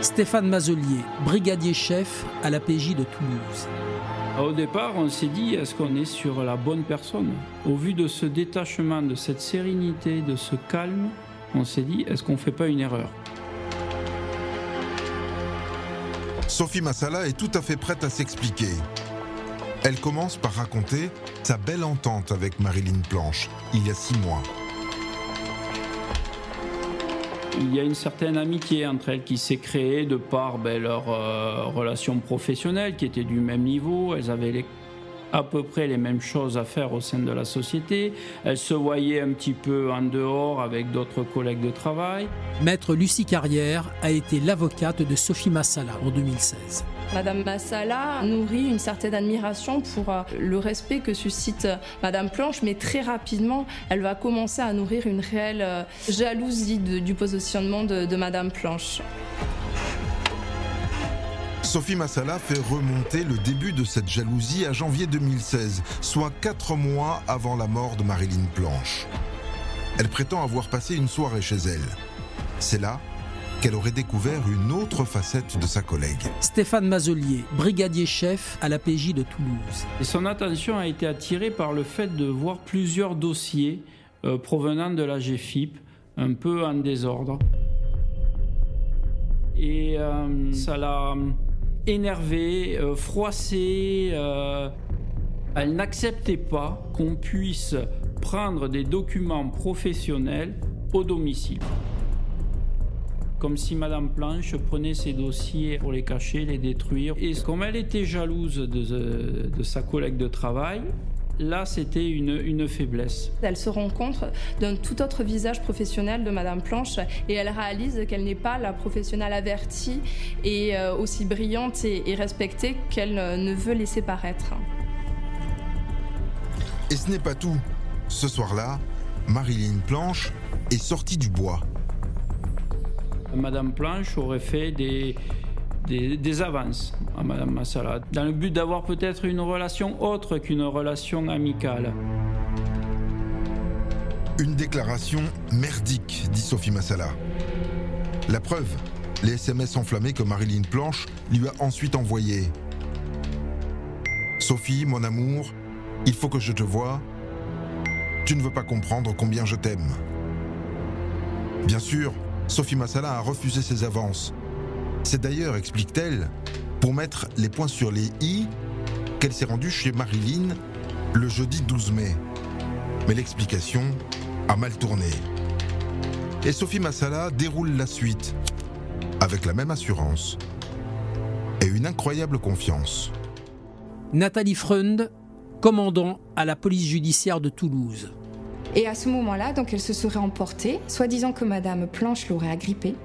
Stéphane Mazelier, brigadier chef à la PJ de Toulouse. Au départ, on s'est dit, est-ce qu'on est sur la bonne personne? Au vu de ce détachement, de cette sérénité, de ce calme, on s'est dit, est-ce qu'on ne fait pas une erreur? Sophie Massala est tout à fait prête à s'expliquer. Elle commence par raconter sa belle entente avec Marilyn Planche, il y a six mois. Il y a une certaine amitié entre elles qui s'est créée de par ben, leur euh, relation professionnelle qui était du même niveau. Elles avaient les à peu près les mêmes choses à faire au sein de la société. Elle se voyait un petit peu en dehors avec d'autres collègues de travail. Maître Lucie Carrière a été l'avocate de Sophie Massala en 2016. Madame Massala nourrit une certaine admiration pour euh, le respect que suscite euh, Madame Planche, mais très rapidement, elle va commencer à nourrir une réelle euh, jalousie du positionnement de, de Madame Planche. Sophie Massala fait remonter le début de cette jalousie à janvier 2016, soit quatre mois avant la mort de Marilyn Planche. Elle prétend avoir passé une soirée chez elle. C'est là qu'elle aurait découvert une autre facette de sa collègue. Stéphane Mazelier, brigadier chef à la PJ de Toulouse. Et son attention a été attirée par le fait de voir plusieurs dossiers euh, provenant de la GFIP, un peu en désordre. Et euh, ça l'a énervée, euh, froissée. Euh, elle n'acceptait pas qu'on puisse prendre des documents professionnels au domicile. Comme si Madame Planche prenait ses dossiers pour les cacher, les détruire. Et comme elle était jalouse de, de sa collègue de travail, là, c'était une, faiblesse. Elle se rend compte d'un tout autre visage professionnel de Madame Planche et elle réalise qu'elle n'est pas la professionnelle avertie et euh, aussi brillante et, respectée qu'elle ne veut laisser paraître. Et ce n'est pas tout. Ce soir-là, Marilyn Planche est sortie du bois. Madame Planche aurait fait des, des, avances à Madame Massala, dans le but d'avoir peut-être une relation autre qu'une relation amicale. Une déclaration merdique, dit Sophie Massala. La preuve, les SMS enflammés que Marilyn Planche lui a ensuite envoyés. Sophie, mon amour, il faut que je te voie. Tu ne veux pas comprendre combien je t'aime. Bien sûr, Sophie Massala a refusé ses avances c'est d'ailleurs, explique-t-elle, pour mettre les points sur les i, qu'elle s'est rendue chez Marilyn le jeudi 12 mai. Mais l'explication a mal tourné. Et Sophie Massala déroule la suite, avec la même assurance et une incroyable confiance. Nathalie Freund, commandant à la police judiciaire de Toulouse. Et à ce moment-là, donc elle se serait emportée, soi-disant que Madame Planche l'aurait agrippée,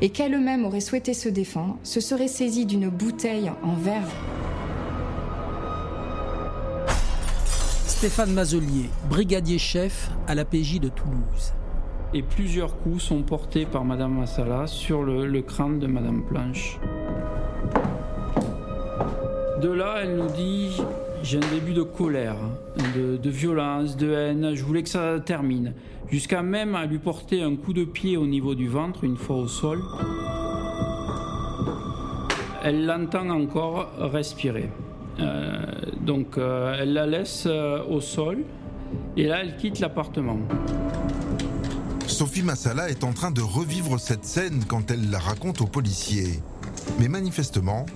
et qu'elle-même aurait souhaité se défendre, se serait saisie d'une bouteille en verre. Stéphane Mazelier, brigadier chef à la PJ de Toulouse. Et plusieurs coups sont portés par Madame Massala sur le, crâne de Madame Planche. De là, elle nous dit j'ai un début de colère, de, violence, de haine, je voulais que ça termine. Jusqu'à même à lui porter un coup de pied au niveau du ventre, une fois au sol. Elle l'entend encore respirer. Euh, donc euh, elle la laisse euh, au sol et là elle quitte l'appartement. Sophie Massala est en train de revivre cette scène quand elle la raconte aux policiers. Mais manifestement,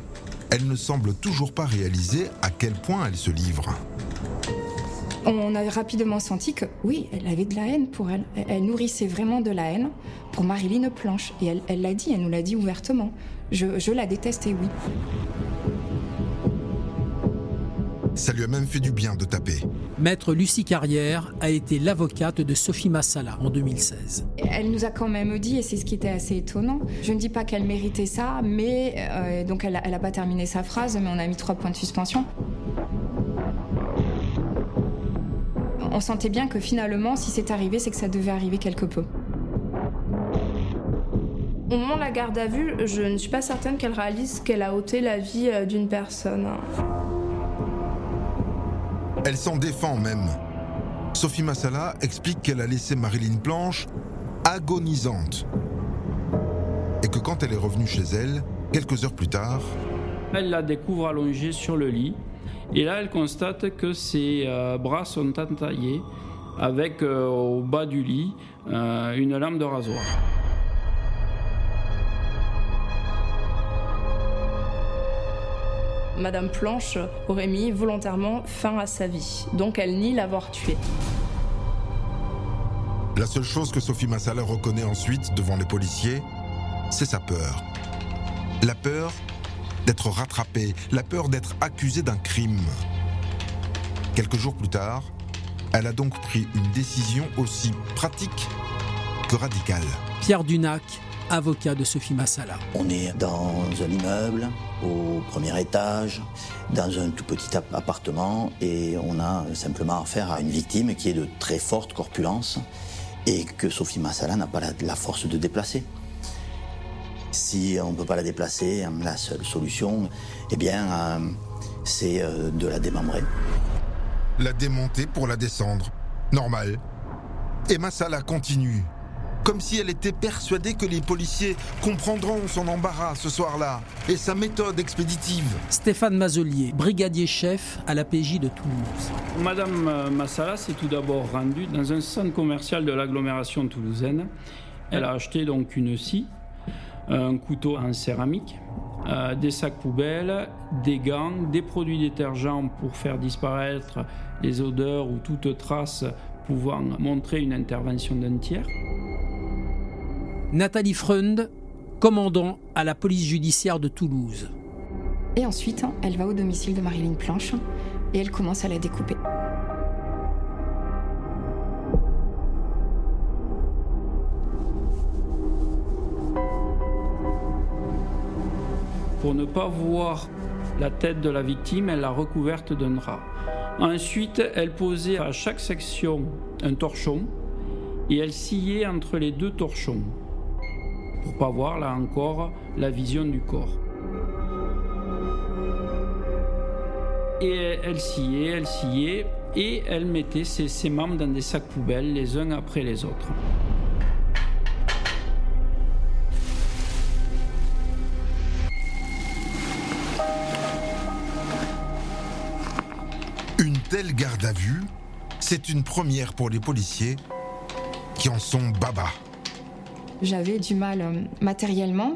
elle ne semble toujours pas réaliser à quel point elle se livre. On a rapidement senti que oui, elle avait de la haine pour elle. Elle nourrissait vraiment de la haine pour Marilyn Planche. Et elle l'a dit, elle nous l'a dit ouvertement. Je, la détestais, oui. Ça lui a même fait du bien de taper. Maître Lucie Carrière a été l'avocate de Sophie Massala en 2016. Elle nous a quand même dit, et c'est ce qui était assez étonnant, je ne dis pas qu'elle méritait ça, mais euh, donc elle n'a pas terminé sa phrase, mais on a mis trois points de suspension. On sentait bien que finalement, si c'est arrivé, c'est que ça devait arriver quelque peu. Au moment de la garde à vue, je ne suis pas certaine qu'elle réalise qu'elle a ôté la vie euh, d'une personne. Elle s'en défend même. Sophie Massala explique qu'elle a laissé Marilyn Planche agonisante. Et que quand elle est revenue chez elle, quelques heures plus tard, elle la découvre allongée sur le lit. Et là, elle constate que ses euh, bras sont entaillés avec euh, au bas du lit euh, une lame de rasoir. Madame Planche aurait mis volontairement fin à sa vie, donc elle nie l'avoir tué. La seule chose que Sophie Massala reconnaît ensuite devant les policiers, c'est sa peur. La peur d'être rattrapée, la peur d'être accusée d'un crime. Quelques jours plus tard, elle a donc pris une décision aussi pratique que radicale. Pierre Dunac, avocat de Sophie Massala. On est dans un immeuble au premier étage, dans un tout petit appartement, et on a simplement affaire à une victime qui est de très forte corpulence et que Sophie Massala n'a pas la, force de déplacer. Si on ne peut pas la déplacer, la seule solution, eh bien, euh, c'est euh, de la démembrer. La démonter pour la descendre. Normal. Et Massala continue comme si elle était persuadée que les policiers comprendront son embarras ce soir-là et sa méthode expéditive. Stéphane Mazelier, brigadier chef à la PJ de Toulouse. Madame euh, Massala s'est tout d'abord rendue dans un centre commercial de l'agglomération toulousaine. Elle a acheté donc une scie, un couteau en céramique, euh, des sacs poubelles, des gants, des produits détergents pour faire disparaître les odeurs ou toute trace pouvant montrer une intervention d'un tiers. Nathalie Freund, commandant à la police judiciaire de Toulouse. Et ensuite, elle va au domicile de Marilyn Planche et elle commence à la découper. Pour ne pas voir la tête de la victime, elle l'a recouverte d'un drap. Ensuite, elle posait à chaque section un torchon et elle sciait entre les deux torchons pour pas voir là encore la vision du corps. Et elle sciait, elle sciait, et elle mettait ses, ses membres dans des sacs poubelles les uns après les autres. Telle garde à vue, c'est une première pour les policiers qui en sont baba. J'avais du mal euh, matériellement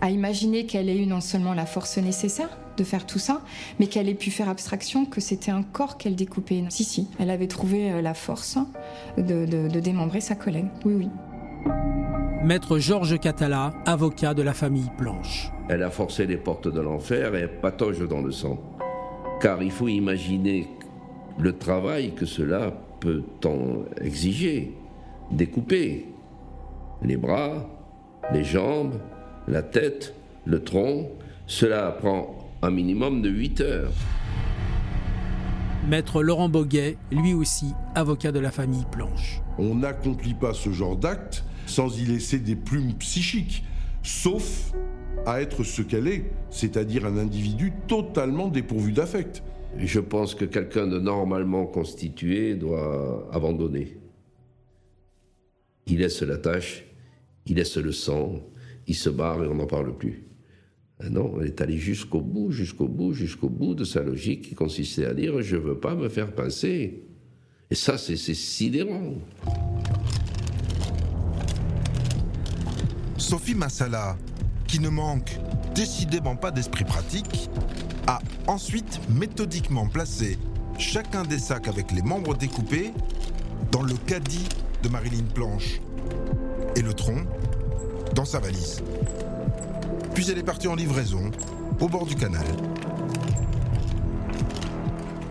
à imaginer qu'elle ait eu non seulement la force nécessaire de faire tout ça, mais qu'elle ait pu faire abstraction que c'était un corps qu'elle découpait. Si, si, elle avait trouvé euh, la force de, de démembrer sa collègue. Oui, oui. Maître Georges Catala, avocat de la famille Planche. Elle a forcé les portes de l'enfer et patauge dans le sang. Car il faut imaginer le travail que cela peut en exiger. Découper, les bras, les jambes, la tête, le tronc. Cela prend un minimum de 8 heures. Maître Laurent Boguet, lui aussi avocat de la famille Planche. On n'accomplit pas ce genre d'acte sans y laisser des plumes psychiques, sauf à être ce qu'elle est, c'est-à-dire un individu totalement dépourvu d'affect. Je pense que quelqu'un de normalement constitué doit abandonner. Il laisse la tâche, il laisse le sang, il se barre et on n'en parle plus. Ah non, elle est allée jusqu'au bout, jusqu'au bout, jusqu'au bout de sa logique qui consistait à dire je ne veux pas me faire pincer. Et ça, c'est sidérant. Sophie Massala, qui ne manque décidément pas d'esprit pratique, a ensuite méthodiquement placé chacun des sacs avec les membres découpés dans le caddie de Marilyn Planche et le tronc dans sa valise. Puis elle est partie en livraison au bord du canal.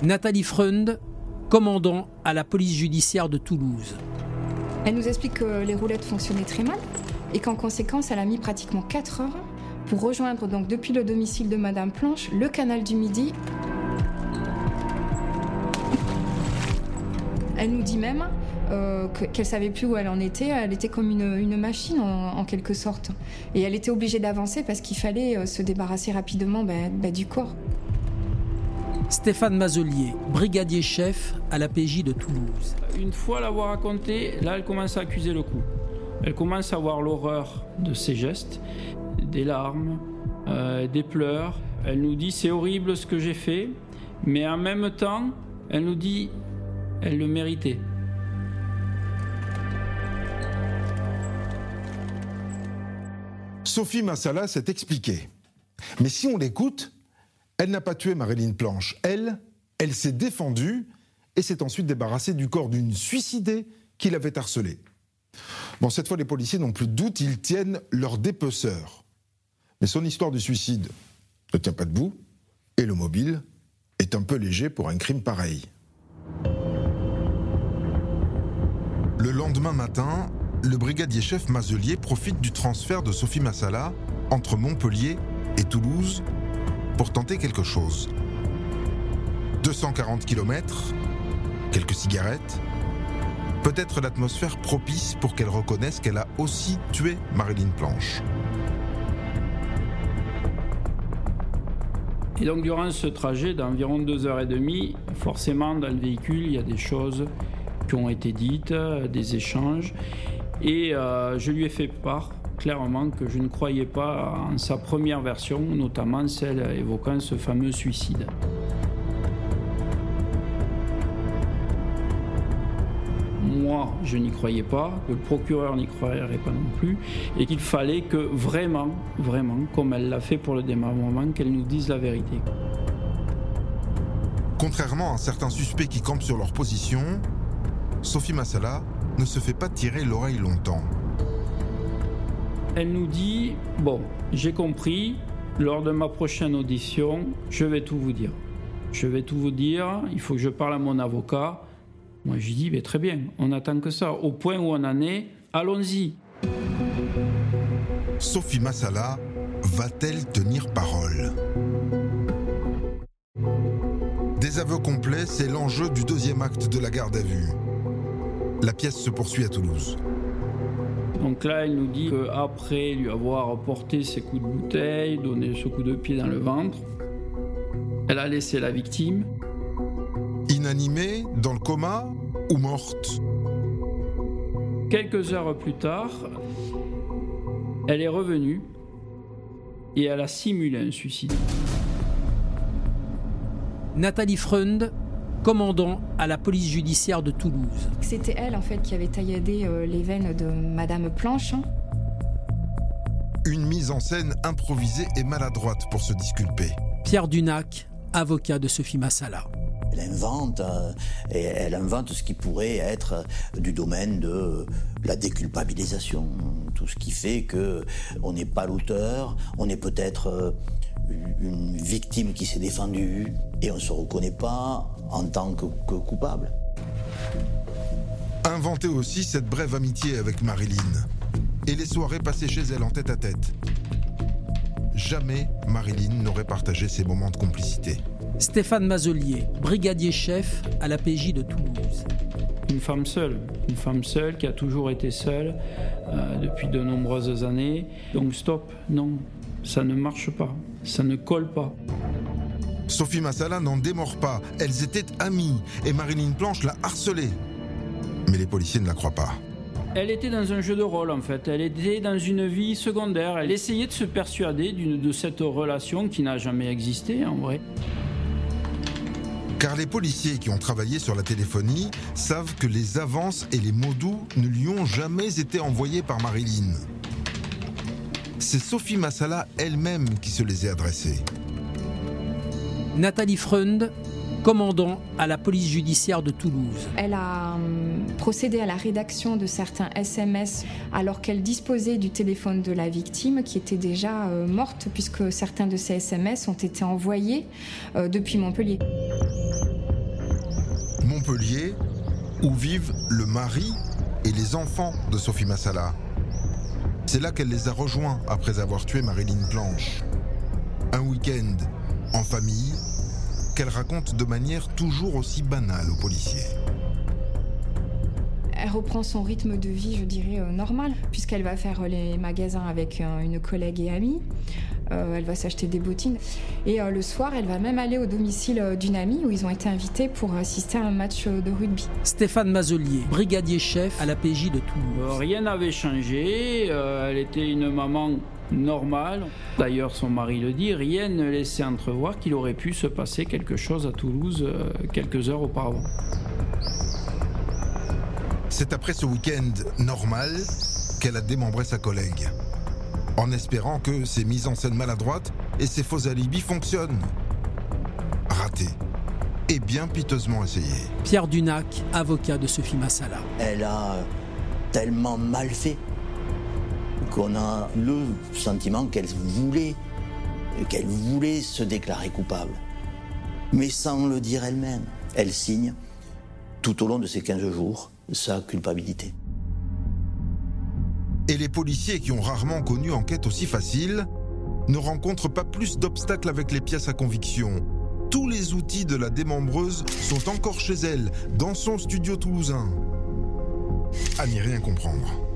Nathalie Freund, commandant à la police judiciaire de Toulouse. Elle nous explique que les roulettes fonctionnaient très mal et qu'en conséquence, elle a mis pratiquement 4 heures pour rejoindre donc depuis le domicile de Madame Planche le canal du Midi. Elle nous dit même euh, qu'elle savait plus où elle en était. Elle était comme une, machine en, quelque sorte. Et elle était obligée d'avancer parce qu'il fallait euh, se débarrasser rapidement ben, ben, du corps. Stéphane Mazelier, brigadier chef à la PJ de Toulouse. Une fois l'avoir raconté, là elle commence à accuser le coup. Elle commence à voir l'horreur de ses gestes, des larmes, euh, des pleurs. Elle nous dit c'est horrible ce que j'ai fait, mais en même temps, elle nous dit elle le méritait. Sophie Massala s'est expliquée. Mais si on l'écoute, elle n'a pas tué Marilyn Planche. Elle, elle s'est défendue et s'est ensuite débarrassée du corps d'une suicidée qui l'avait harcelée. Bon, cette fois, les policiers n'ont plus de doute, ils tiennent leur dépeceur. Mais son histoire de suicide ne tient pas debout, et le mobile est un peu léger pour un crime pareil. Le lendemain matin, le brigadier chef Mazelier profite du transfert de Sophie Massala entre Montpellier et Toulouse pour tenter quelque chose. 240 km, quelques cigarettes, peut-être l'atmosphère propice pour qu'elle reconnaisse qu'elle a aussi tué Marilyn Planche. Et donc durant ce trajet d'environ deux heures et demie, forcément dans le véhicule, il y a des choses qui ont été dites, des échanges, et euh, je lui ai fait part clairement que je ne croyais pas en sa première version, notamment celle évoquant ce fameux suicide. Moi, je n'y croyais pas, que le procureur n'y croirait pas non plus, et qu'il fallait que vraiment, vraiment, comme elle l'a fait pour le démembrement, qu'elle nous dise la vérité. Contrairement à certains suspects qui campent sur leur position, Sophie Massala ne se fait pas tirer l'oreille longtemps. Elle nous dit, bon, j'ai compris, lors de ma prochaine audition, je vais tout vous dire. Je vais tout vous dire, il faut que je parle à mon avocat. Moi, je dis, très bien, on attend que ça. Au point où on en est, allons-y. Sophie Massala va-t-elle tenir parole? Des aveux complets, c'est l'enjeu du deuxième acte de la garde à vue. La pièce se poursuit à Toulouse. Donc là, elle nous dit qu'après lui avoir porté ses coups de bouteille, donné ce coup de pied dans le ventre, elle a laissé la victime. Inanimée, dans le coma ou morte Quelques heures plus tard, elle est revenue et elle a simulé un suicide. Nathalie Freund commandant à la police judiciaire de Toulouse. C'était elle en fait qui avait tailladé euh, les veines de Madame Planche. Une mise en scène improvisée et maladroite pour se disculper. Pierre Dunac, avocat de Sophie Massala. Elle invente, euh, elle invente ce qui pourrait être euh, du domaine de la déculpabilisation, tout ce qui fait que on n'est pas l'auteur, on est peut-être une victime qui s'est défendue et on ne se reconnaît pas en tant que, coupable. Inventer aussi cette brève amitié avec Marilyn et les soirées passées chez elle en tête à tête. Jamais Marilyn n'aurait partagé ces moments de complicité. Stéphane Mazelier, brigadier chef à la PJ de Toulouse. Une femme seule, une femme seule qui a toujours été seule euh, depuis de nombreuses années. Donc stop, non, ça ne marche pas, ça ne colle pas. Sophie Massala n'en démord pas, elles étaient amies et Marilyn Planche l'a harcelée. Mais les policiers ne la croient pas. Elle était dans un jeu de rôle en fait, elle était dans une vie secondaire, elle essayait de se persuader de cette relation qui n'a jamais existé en vrai. Car les policiers qui ont travaillé sur la téléphonie savent que les avances et les mots doux ne lui ont jamais été envoyés par Marilyn c'est Sophie Massala elle-même qui se les a adressés. Nathalie Freund, commandant à la police judiciaire de Toulouse. Elle a hum, procédé à la rédaction de certains SMS alors qu'elle disposait du téléphone de la victime qui était déjà euh, morte puisque certains de ces SMS ont été envoyés euh, depuis Montpellier. Montpellier, où vivent le mari et les enfants de Sophie Massala. C'est là qu'elle les a rejoints après avoir tué Marilyn Planche. Un week-end en famille qu'elle raconte de manière toujours aussi banale aux policiers. Elle reprend son rythme de vie, je dirais, euh, normal, puisqu'elle va faire les magasins avec euh, une collègue et amie. Euh, elle va s'acheter des bottines. Et le soir, elle va même aller au domicile d'une amie où ils ont été invités pour assister à un match de rugby. Stéphane Mazelier, brigadier chef à la PJ de Toulouse. rien n'avait changé. elle était une maman normale. D'ailleurs, son mari le dit, rien ne laissait entrevoir qu'il aurait pu se passer quelque chose à Toulouse quelques heures auparavant. C'est après ce week-end normal qu'elle a démembré sa collègue, en espérant que ses mises en scène maladroites et ses faux alibis fonctionnent. Raté. Et bien piteusement essayé. Pierre Dunac, avocat de Sophie Massala. Elle a tellement mal fait qu'on a le sentiment qu'elle voulait, qu'elle voulait se déclarer coupable. Mais sans le dire elle-même. Elle signe tout au long de ces 15 jours sa culpabilité. Et les policiers qui ont rarement connu enquête aussi facile ne rencontrent pas plus d'obstacles avec les pièces à conviction. Tous les outils de la démembreuse sont encore chez elle, dans son studio toulousain. À n'y rien comprendre.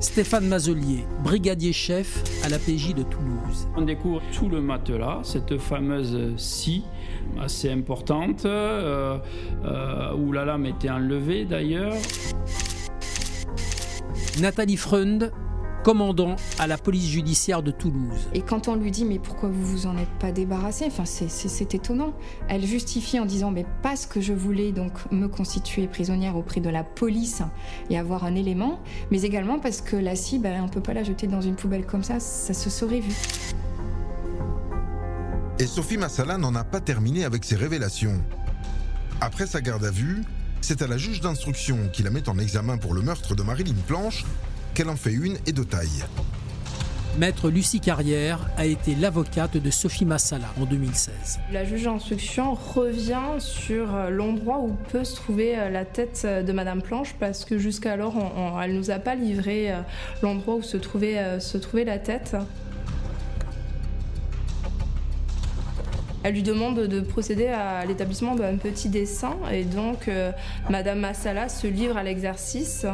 Stéphane Mazelier, brigadier chef à la PJ de Toulouse. On découvre sous le matelas cette fameuse scie assez importante euh, euh, où la lame était enlevée d'ailleurs. Nathalie Freund, commandant à la police judiciaire de Toulouse. Et quand on lui dit mais pourquoi vous vous en êtes pas débarrassé, enfin c'est étonnant. Elle justifie en disant mais parce que je voulais donc me constituer prisonnière auprès de la police et avoir un élément, mais également parce que la scie, ben, on peut pas la jeter dans une poubelle comme ça, ça se serait vu. Et Sophie Massala n'en a pas terminé avec ses révélations. Après sa garde à vue, c'est à la juge d'instruction qui la met en examen pour le meurtre de Marilyn Planche qu'elle en fait une et de taille. Maître Lucie Carrière a été l'avocate de Sophie Massala en 2016. La juge d'instruction revient sur euh, l'endroit où peut se trouver euh, la tête euh, de Madame Planche parce que jusqu'alors elle nous a pas livré l'endroit où se trouvait, se trouvait la tête. Elle lui demande de procéder à l'établissement d'un petit dessin et donc euh, Madame Massala se livre à l'exercice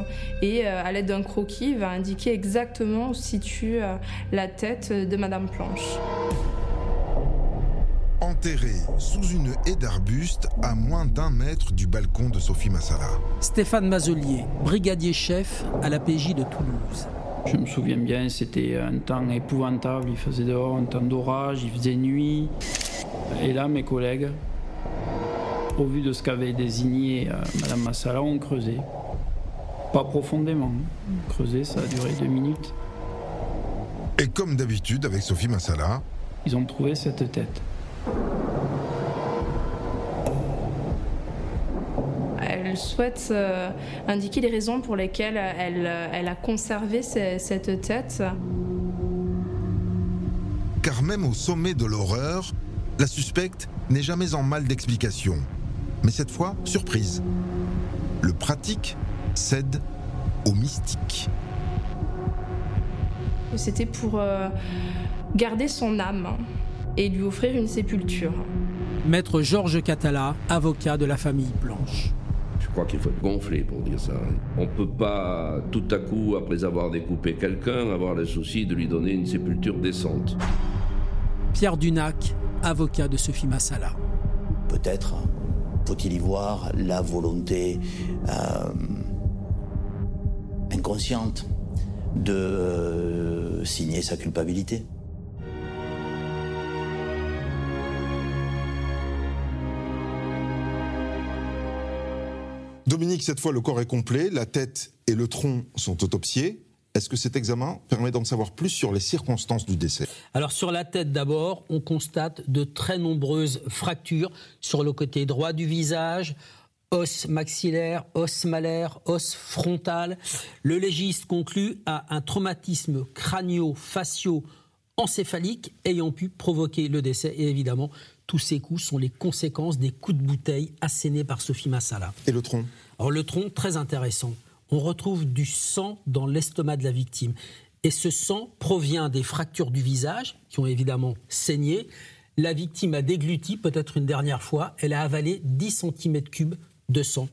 et euh, à l'aide d'un croquis va indiquer exactement où se situe euh, la tête de Madame Planche. Enterrée sous une haie d'arbustes à moins d'un mètre du balcon de Sophie Massala. Stéphane Mazelier, brigadier chef à la PJ de Toulouse. Je me souviens bien, c'était un temps épouvantable. Il faisait dehors un temps d'orage, il faisait nuit. Et là, mes collègues, au vu de ce qu'avait désigné Mme euh, Madame Massala, ont creusé. Pas profondément. Creuser, ça a duré deux minutes. Et comme d'habitude avec Sophie Massala, ils ont trouvé cette tête. Elle souhaite euh, indiquer les raisons pour lesquelles elle, elle a conservé cette tête. Car même au sommet de l'horreur, la suspecte n'est jamais en mal d'explication. Mais cette fois, surprise. Le pratique cède au mystique. C'était pour euh, garder son âme et lui offrir une sépulture. Maître Georges Catala, avocat de la famille Blanche. Je crois qu'il faut être gonflé pour dire ça. On ne peut pas, tout à coup, après avoir découpé quelqu'un, avoir le souci de lui donner une sépulture décente. Pierre Dunac, avocat de Sophie Massala. Peut-être faut-il y voir la volonté euh, inconsciente de euh, signer sa culpabilité. Dominique, cette fois, le corps est complet, la tête et le tronc sont autopsiés. Est-ce que cet examen permet d'en savoir plus sur les circonstances du décès? Alors sur la tête d'abord, on constate de très nombreuses fractures sur le côté droit du visage, os maxillaire, os malaire, os frontal. Le légiste conclut à un traumatisme crânio-facio encéphalique ayant pu provoquer le décès. Et évidemment, tous ces coups sont les conséquences des coups de bouteille assénés par Sophie Massala. Et le tronc? Alors le tronc, très intéressant. On retrouve du sang dans l'estomac de la victime. Et ce sang provient des fractures du visage, qui ont évidemment saigné. La victime a dégluti, peut-être une dernière fois, elle a avalé 10 cm3 de sang.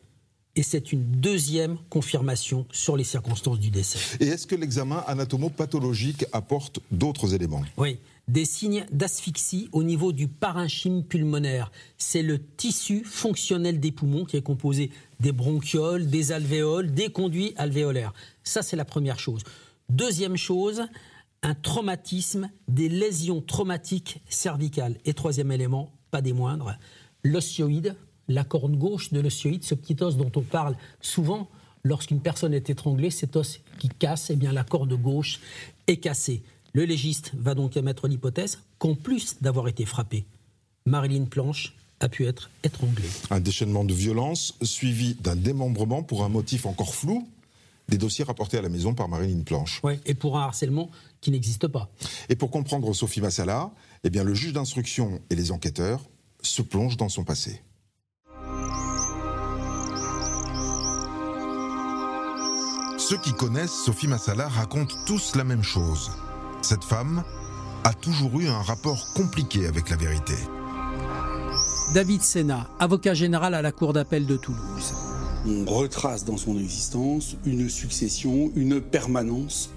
Et c'est une deuxième confirmation sur les circonstances du décès. Et est-ce que l'examen anatomopathologique apporte d'autres éléments? Oui, des signes d'asphyxie au niveau du parenchyme pulmonaire. C'est le tissu fonctionnel des poumons qui est composé des bronchioles, des alvéoles, des conduits alvéolaires. Ça, c'est la première chose. Deuxième chose, un traumatisme, des lésions traumatiques cervicales. Et troisième élément, pas des moindres, l'osioïde, la corne gauche de l'osioïde, ce petit os dont on parle souvent lorsqu'une personne est étranglée, cet os qui casse, eh bien la corde gauche est cassée. Le légiste va donc émettre l'hypothèse qu'en plus d'avoir été frappé, Marilyn Planche a pu être étranglée. Un déchaînement de violence suivi d'un démembrement pour un motif encore flou des dossiers rapportés à la maison par Marilyn Planche. Oui, et pour un harcèlement qui n'existe pas. Et pour comprendre Sophie Massala, eh bien, le juge d'instruction et les enquêteurs se plongent dans son passé. Ceux qui connaissent Sophie Massala racontent tous la même chose. Cette femme a toujours eu un rapport compliqué avec la vérité. David Sena, avocat général à la Cour d'appel de Toulouse. On retrace dans son existence une succession, une permanence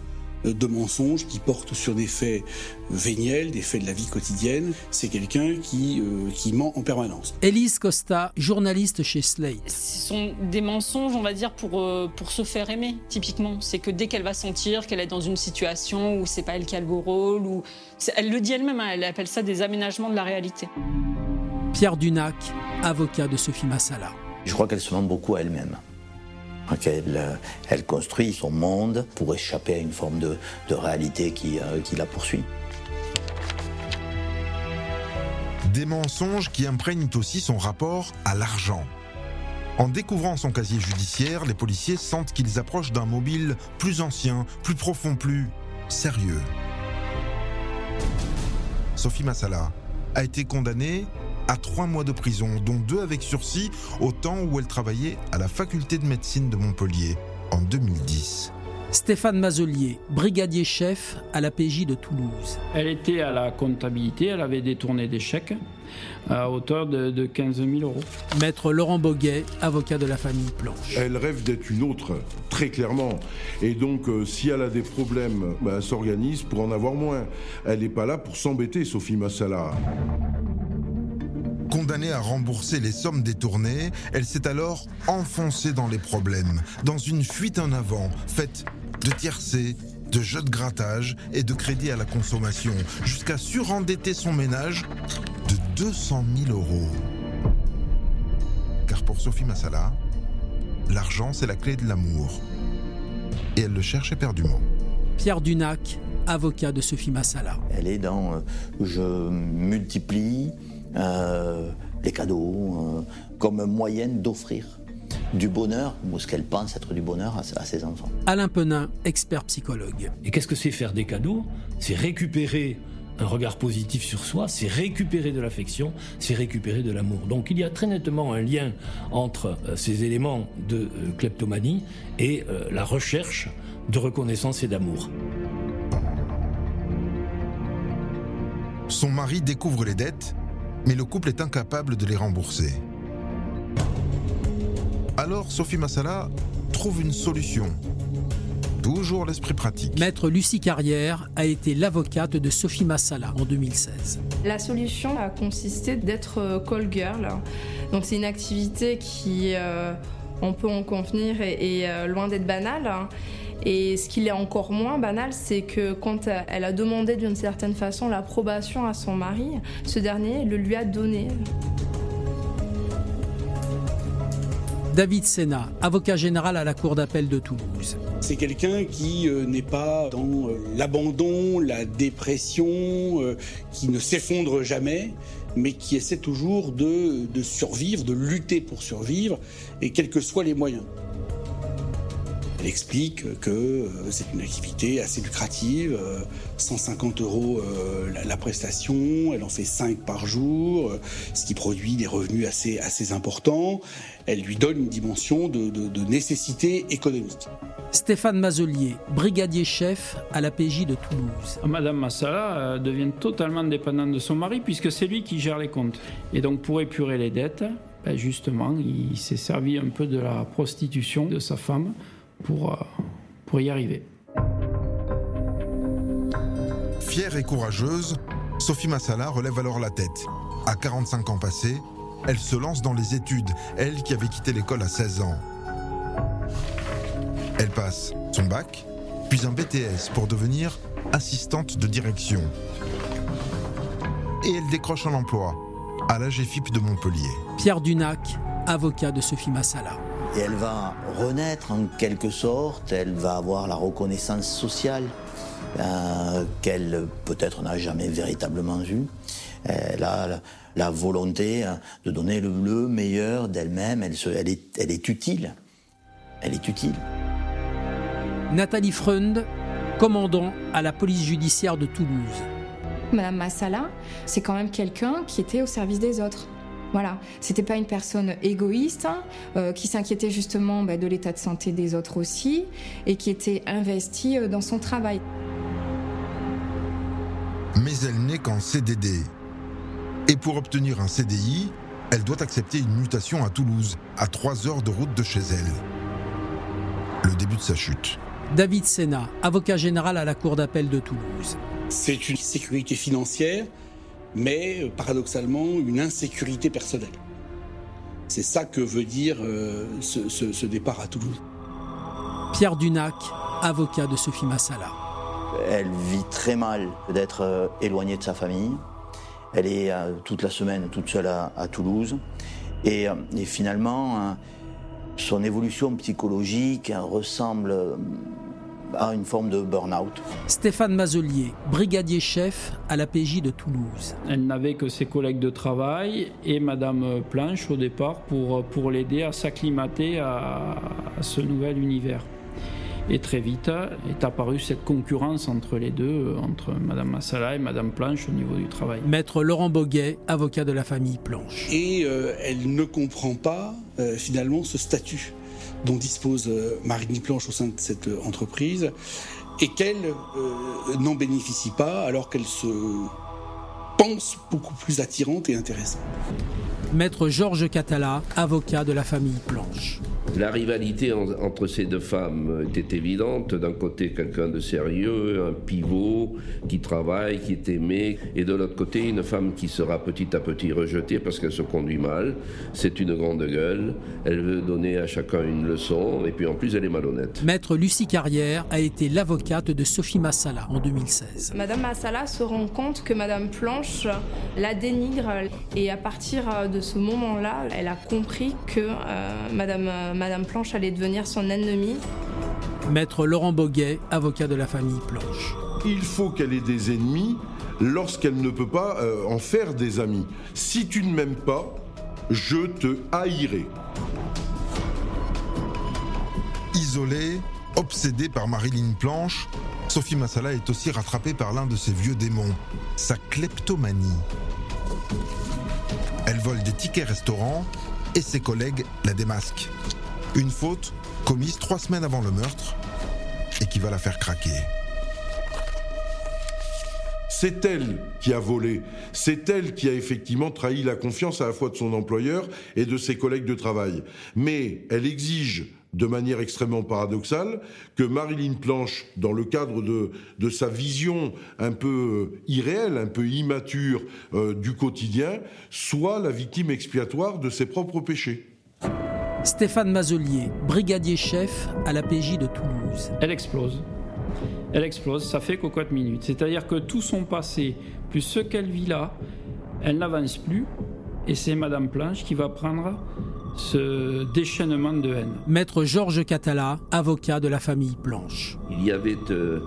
de mensonges qui portent sur des faits véniels, des faits de la vie quotidienne. C'est quelqu'un qui, euh, qui ment en permanence. Élise Costa, journaliste chez Slate. Ce sont des mensonges, on va dire, pour, euh, pour se faire aimer, typiquement. C'est que dès qu'elle va sentir qu'elle est dans une situation où c'est pas elle qui a le beau rôle, ou elle le dit elle-même, hein, elle appelle ça des aménagements de la réalité. Pierre Dunac, avocat de Sophie Massala. Je crois qu'elle se ment beaucoup à elle-même. Elle, elle, construit son monde pour échapper à une forme de, de réalité qui, euh, qui, la poursuit. Des mensonges qui imprègnent aussi son rapport à l'argent. En découvrant son casier judiciaire, les policiers sentent qu'ils approchent d'un mobile plus ancien, plus profond, plus sérieux. Sophie Massala a été condamnée à trois mois de prison, dont deux avec sursis, au temps où elle travaillait à la faculté de médecine de Montpellier en 2010. Stéphane Mazelier, brigadier chef à la PJ de Toulouse. Elle était à la comptabilité, elle avait détourné des chèques à hauteur de, 15 000 euros. Maître Laurent Boguet, avocat de la famille Planche. Elle rêve d'être une autre, très clairement. Et donc, euh, si elle a des problèmes, bah, elle s'organise pour en avoir moins. Elle n'est pas là pour s'embêter, Sophie Massala. Condamnée à rembourser les sommes détournées, elle s'est alors enfoncée dans les problèmes, dans une fuite en avant, faite de tiercés, de jeux de grattage et de crédit à la consommation, jusqu'à surendetter son ménage de 200 000 euros. Car pour Sophie Massala, l'argent c'est la clé de l'amour. Et elle le cherche éperdument. Pierre Dunac, avocat de Sophie Massala. Elle est dans euh, je multiplie, euh, les cadeaux, euh, comme moyenne d'offrir du bonheur, ou ce qu'elle pense être du bonheur à, ses enfants. Alain Penin, expert psychologue. Et qu'est-ce que c'est faire des cadeaux? C'est récupérer un regard positif sur soi, c'est récupérer de l'affection, c'est récupérer de l'amour. Donc il y a très nettement un lien entre euh, ces éléments de kleptomanie et la recherche de reconnaissance et d'amour. Son mari découvre les dettes mais le couple est incapable de les rembourser. Alors Sophie Massala trouve une solution. Toujours l'esprit pratique. Maître Lucie Carrière a été l'avocate de Sophie Massala en 2016. La solution a consisté d'être euh, call girl. Donc c'est une activité qui, euh, on peut en convenir, est, euh, loin d'être banale. Et ce qui est encore moins banal, c'est que quand elle a demandé d'une certaine façon l'approbation à son mari, ce dernier le lui a donné. David Sena, avocat général à la Cour d'appel de Toulouse. C'est quelqu'un qui euh, n'est pas dans euh, l'abandon, la dépression, euh, qui ne s'effondre jamais, mais qui essaie toujours de, de survivre, de lutter pour survivre, et quels que soient les moyens. Elle explique que euh, c'est une activité assez lucrative, 150 euros la, prestation, elle en fait 5 par jour, ce qui produit des revenus assez, assez importants. Elle lui donne une dimension de, de nécessité économique. Stéphane Mazelier, brigadier chef à la PJ de Toulouse. Madame Massala devient totalement dépendante de son mari puisque c'est lui qui gère les comptes. Et donc pour épurer les dettes, ben, justement, il s'est servi un peu de la prostitution de sa femme pour, euh, pour y arriver. Fière et courageuse, Sophie Massala relève alors la tête. À 45 ans passés, elle se lance dans les études, elle qui avait quitté l'école à 16 ans. Elle passe son bac, puis un BTS pour devenir assistante de direction. Et elle décroche un emploi à l'AGFIP de Montpellier. Pierre Dunac, avocat de Sophie Massala. Et elle va renaître en quelque sorte, elle va avoir la reconnaissance sociale euh, qu'elle peut-être n'a jamais véritablement eue. Elle a la, volonté hein, de donner le, meilleur d'elle-même, elle, elle, est, elle est utile. Elle est utile. Nathalie Freund, commandant à la police judiciaire de Toulouse. Madame Massala, c'est quand même quelqu'un qui était au service des autres. Voilà, c'était pas une personne égoïste hein, euh, qui s'inquiétait justement bah, de l'état de santé des autres aussi et qui était investie euh, dans son travail. Mais elle n'est qu'en CDD. Et pour obtenir un CDI, elle doit accepter une mutation à Toulouse, à 3 heures de route de chez elle. Le début de sa chute. David Sena, avocat général à la Cour d'appel de Toulouse. C'est une sécurité financière mais euh, paradoxalement une insécurité personnelle. C'est ça que veut dire euh, ce, départ à Toulouse. Pierre Dunac, avocat de Sophie Massala. Elle vit très mal d'être euh, éloignée de sa famille. Elle est toute la semaine toute seule à, Toulouse. Et, et, finalement, son évolution psychologique ressemble à une forme de burn-out. Stéphane Mazelier, brigadier chef à la PJ de Toulouse. Elle n'avait que ses collègues de travail et Madame Planche au départ pour, pour l'aider à s'acclimater à, ce nouvel univers. Et très vite est apparue cette concurrence entre les deux, entre Madame Massala et Madame Planche au niveau du travail. Maître Laurent Boguet, avocat de la famille Planche. Et euh, elle ne comprend pas euh, finalement ce statut dont dispose euh, Marine Planche au sein de cette euh, entreprise et qu'elle euh, n'en bénéficie pas alors qu'elle se pense beaucoup plus attirante et intéressante. Maître Georges Catala, avocat de la famille Planche. La rivalité entre ces deux femmes était évidente. D'un côté, quelqu'un de sérieux, un pivot qui travaille, qui est aimé, et de l'autre côté, une femme qui sera petit à petit rejetée parce qu'elle se conduit mal. C'est une grande gueule. Elle veut donner à chacun une leçon, et puis en plus, elle est malhonnête. Maître Lucie Carrière a été l'avocate de Sophie Massala en 2016. Madame Massala se rend compte que Madame Planche la dénigre, et à partir de ce moment-là, elle a compris que euh, Madame Madame Planche allait devenir son ennemie. Maître Laurent Boguet, avocat de la famille Planche. Il faut qu'elle ait des ennemis lorsqu'elle ne peut pas euh, en faire des amis. Si tu ne m'aimes pas, je te haïrai. Isolée, obsédée par Marilyn Planche, Sophie Massala est aussi rattrapée par l'un de ses vieux démons, sa kleptomanie. Elle vole des tickets restaurants et ses collègues la démasquent. Une faute commise trois semaines avant le meurtre et qui va la faire craquer. C'est elle qui a volé, c'est elle qui a effectivement trahi la confiance à la fois de son employeur et de ses collègues de travail. Mais elle exige de manière extrêmement paradoxale que Marilyn Planche, dans le cadre de, sa vision un peu euh, irréelle, un peu immature euh, du quotidien, soit la victime expiatoire de ses propres péchés. Stéphane Mazelier, brigadier chef à la PJ de Toulouse. Elle explose. Elle explose, ça fait cocotte minute. C'est-à-dire que tout son passé, plus ce qu'elle vit là, elle n'avance plus. Et c'est Madame Planche qui va prendre ce déchaînement de haine. Maître Georges Catala, avocat de la famille Planche. Il y avait euh,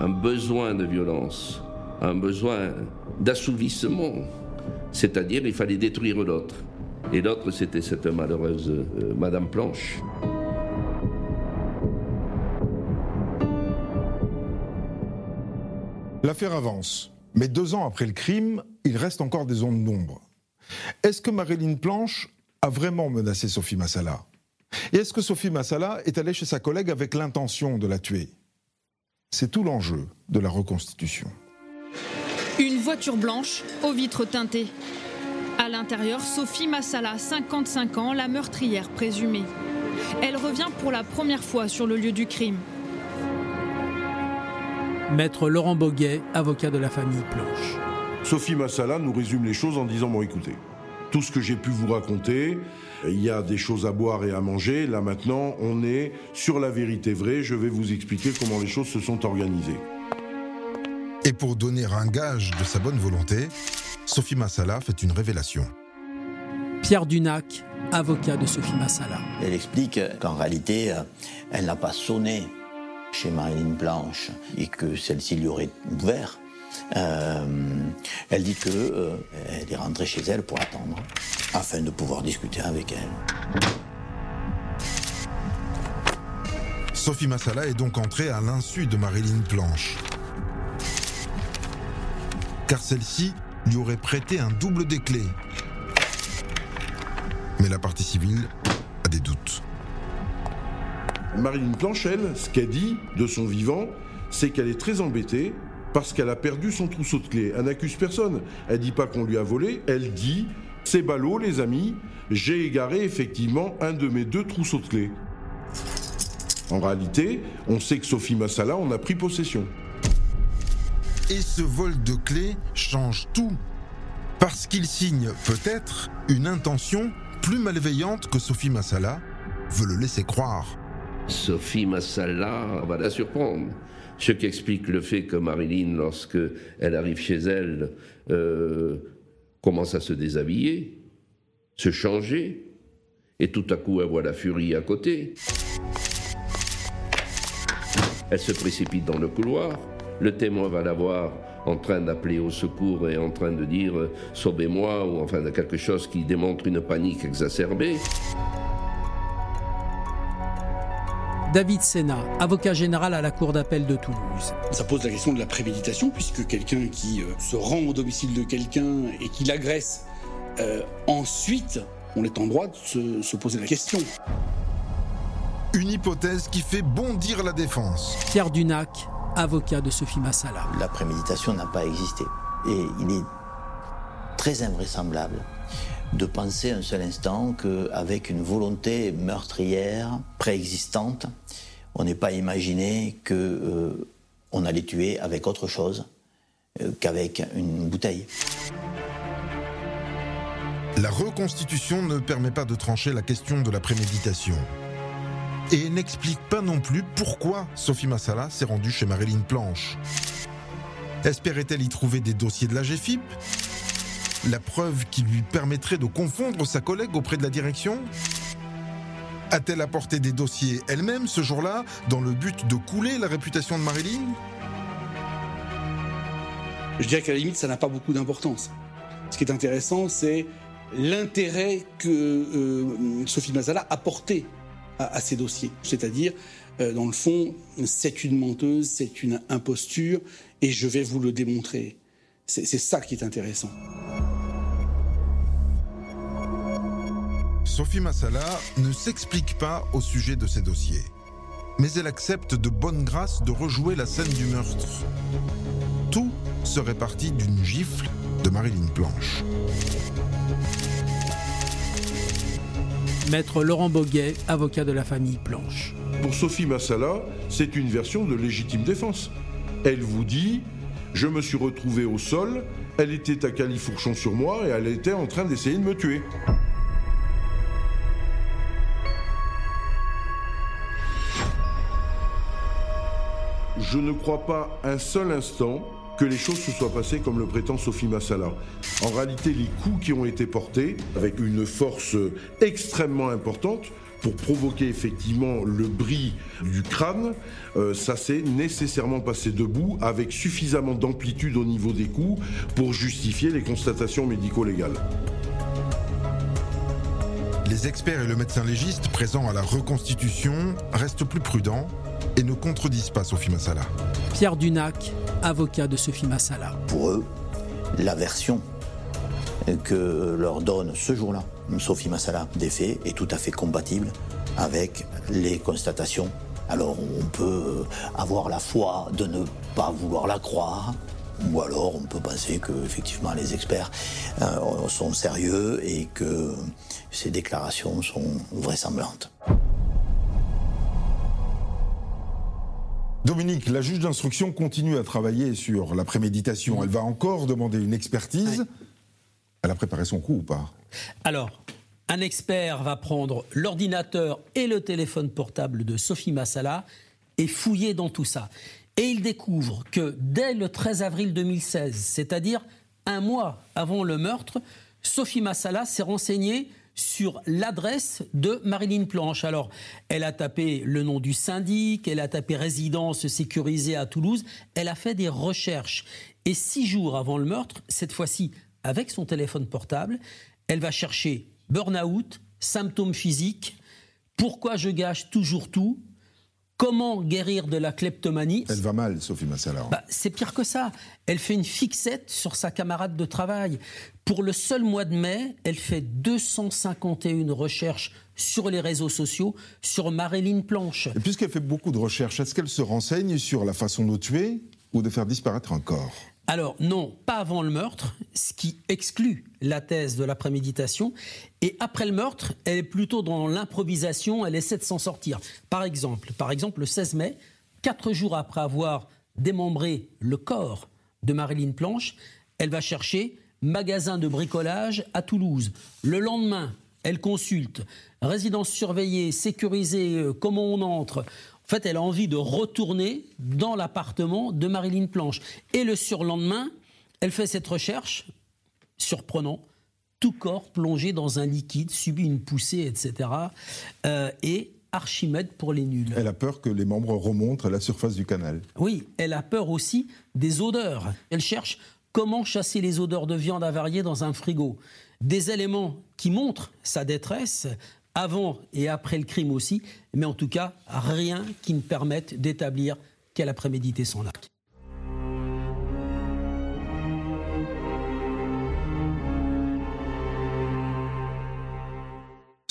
un besoin de violence, un besoin d'assouvissement. C'est-à-dire, il fallait détruire l'autre et l'autre, c'était cette malheureuse euh, Madame Planche. L'affaire avance, mais deux ans après le crime, il reste encore des ondes d'ombre. Est-ce que Marilyn Planche a vraiment menacé Sophie Massala? Et est-ce que Sophie Massala est allée chez sa collègue avec l'intention de la tuer? C'est tout l'enjeu de la reconstitution. Une voiture blanche aux vitres teintées, à l'intérieur, Sophie Massala, 55 ans, la meurtrière présumée. Elle revient pour la première fois sur le lieu du crime. Maître Laurent Boguet, avocat de la famille Planche. Sophie Massala nous résume les choses en disant Bon, écoutez, tout ce que j'ai pu vous raconter, il y a des choses à boire et à manger. Là maintenant, on est sur la vérité vraie. Je vais vous expliquer comment les choses se sont organisées. Et pour donner un gage de sa bonne volonté, Sophie Massala fait une révélation. Pierre Dunac, avocat de Sophie Massala. Elle explique qu'en réalité, euh, elle n'a pas sonné chez Marilyn Blanche et que celle-ci lui aurait ouvert. Euh, elle dit que euh, elle est rentrée chez elle pour attendre, afin de pouvoir discuter avec elle. Sophie Massala est donc entrée à l'insu de Marilyn Planche. Car celle-ci lui aurait prêté un double des clés. Mais la partie civile a des doutes. Marilyn Planche, elle, ce qu'elle dit de son vivant, c'est qu'elle est très embêtée parce qu'elle a perdu son trousseau de clés. Elle n'accuse personne. Elle dit pas qu'on lui a volé. Elle dit c'est ballot, les amis. J'ai égaré effectivement un de mes deux trousseaux de clés. En réalité, on sait que Sophie Massala en a pris possession. Et ce vol de clés change tout. Parce qu'il signe peut-être une intention plus malveillante que Sophie Massala veut le laisser croire. Sophie Massala va la surprendre. Ce qui explique le fait que Marilyn, lorsque elle arrive chez elle, euh, commence à se déshabiller, se changer, et tout à coup elle voit la furie à côté. Elle se précipite dans le couloir. Le témoin va la voir en train d'appeler au secours et en train de dire euh, sauvez-moi ou enfin de quelque chose qui démontre une panique exacerbée. David Sena, avocat général à la Cour d'appel de Toulouse. Ça pose la question de la préméditation, puisque quelqu'un qui euh, se rend au domicile de quelqu'un et qui l'agresse, euh, ensuite, on est en droit de se, se poser la question. Une hypothèse qui fait bondir la défense. Pierre Dunac, avocat de Sophie Massala. La préméditation n'a pas existé. Et il est très invraisemblable de penser un seul instant qu'avec une volonté meurtrière préexistante, on n'est pas imaginé que euh, on allait tuer avec autre chose euh, qu'avec une bouteille. La reconstitution ne permet pas de trancher la question de la préméditation. Et n'explique pas non plus pourquoi Sophie Massala s'est rendue chez Marilyn Planche. Espérait-elle y trouver des dossiers de la GFIP La preuve qui lui permettrait de confondre sa collègue auprès de la direction? A-t-elle apporté des dossiers elle-même ce jour-là dans le but de couler la réputation de Marilyn? Je dirais qu'à la limite, ça n'a pas beaucoup d'importance. Ce qui est intéressant, c'est l'intérêt que euh, Sophie Mazzala a porté à, ces dossiers. C'est-à-dire, euh, dans le fond, c'est une menteuse, c'est une imposture, et je vais vous le démontrer. C'est c'est ça qui est intéressant. Sophie Massala ne s'explique pas au sujet de ces dossiers. Mais elle accepte de bonne grâce de rejouer la scène du meurtre. Tout serait parti d'une gifle de Marilyn Planche. Maître Laurent Boguet, avocat de la famille Planche. Pour Sophie Massala, c'est une version de légitime défense. Elle vous dit Je me suis retrouvé au sol, elle était à califourchon sur moi et elle était en train d'essayer de me tuer. Je ne crois pas un seul instant que les choses se soient passées comme le prétend Sophie Massala. En réalité, les coups qui ont été portés, avec une force extrêmement importante, pour provoquer effectivement le bris du crâne, euh, ça s'est nécessairement passé debout avec suffisamment d'amplitude au niveau des coups pour justifier les constatations médico-légales. Les experts et le médecin légiste présents à la reconstitution restent plus prudents et ne contredisent pas Sophie Massala. Pierre Dunac, avocat de Sophie Massala. Pour eux, la version que leur donne ce jour-là Sophie Massala des faits est tout à fait compatible avec les constatations. Alors on peut avoir la foi de ne pas vouloir la croire, ou alors on peut penser que effectivement les experts euh, sont sérieux et que ces déclarations sont vraisemblantes. Dominique, la juge d'instruction continue à travailler sur la préméditation. Elle va encore demander une expertise. Elle a préparé son coup ou pas? Alors, un expert va prendre l'ordinateur et le téléphone portable de Sophie Massala et fouiller dans tout ça. Et il découvre que dès le 13 avril 2016, c'est-à-dire un mois avant le meurtre, Sophie Massala s'est renseignée sur l'adresse de Marilyn Planche. Alors, elle a tapé le nom du syndic, elle a tapé résidence sécurisée à Toulouse, elle a fait des recherches. Et six jours avant le meurtre, cette fois-ci avec son téléphone portable, elle va chercher burn-out, symptômes physiques, pourquoi je gâche toujours tout, Comment guérir de la kleptomanie Elle va mal, Sophie Massala. Bah, c'est pire que ça. Elle fait une fixette sur sa camarade de travail. Pour le seul mois de mai, elle fait 251 recherches sur les réseaux sociaux sur Marilyn Planche. Et puisqu'elle fait beaucoup de recherches, est-ce qu'elle se renseigne sur la façon de tuer ou de faire disparaître un corps? Alors non, pas avant le meurtre, ce qui exclut la thèse de la préméditation. Et après le meurtre, elle est plutôt dans l'improvisation, elle essaie de s'en sortir. Par exemple, par exemple, le 16 mai, quatre jours après avoir démembré le corps de Marilyn Planche, elle va chercher magasin de bricolage à Toulouse. Le lendemain, elle consulte résidence surveillée, sécurisée, euh, comment on entre. En fait, elle a envie de retourner dans l'appartement de Marilyn Planche. Et le surlendemain, elle fait cette recherche, surprenant, tout corps plongé dans un liquide, subit une poussée, etc. Euh, et Archimède pour les nuls. Elle a peur que les membres remontent à la surface du canal. Oui, elle a peur aussi des odeurs. Elle cherche comment chasser les odeurs de viande avariée dans un frigo. Des éléments qui montrent sa détresse, avant et après le crime aussi, mais en tout cas, rien qui ne permette d'établir qu'elle a prémédité son acte.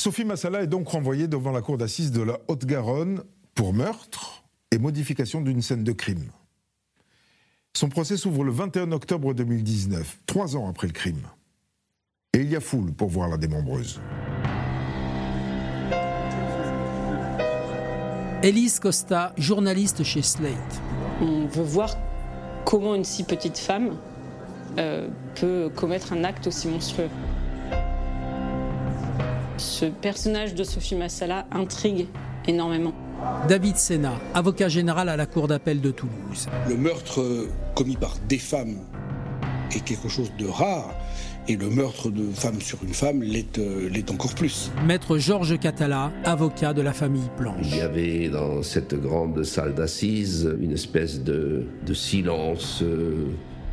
Sophie Massala est donc renvoyée devant la cour d'assises de la Haute-Garonne pour meurtre et modification d'une scène de crime. Son procès s'ouvre le 21 octobre 2019, trois ans après le crime. Et il y a foule pour voir la démembreuse. Elise Costa, journaliste chez Slate. On veut voir comment une si petite femme euh, peut commettre un acte aussi monstrueux. Ce personnage de Sophie Massala intrigue énormément. David Sena, avocat général à la Cour d'appel de Toulouse. Le meurtre commis par des femmes est quelque chose de rare. Et le meurtre de femme sur une femme euh, l'est encore plus. Maître Georges Catala, avocat de la famille Planche. Il y avait dans cette grande salle d'assises une espèce de, silence, euh,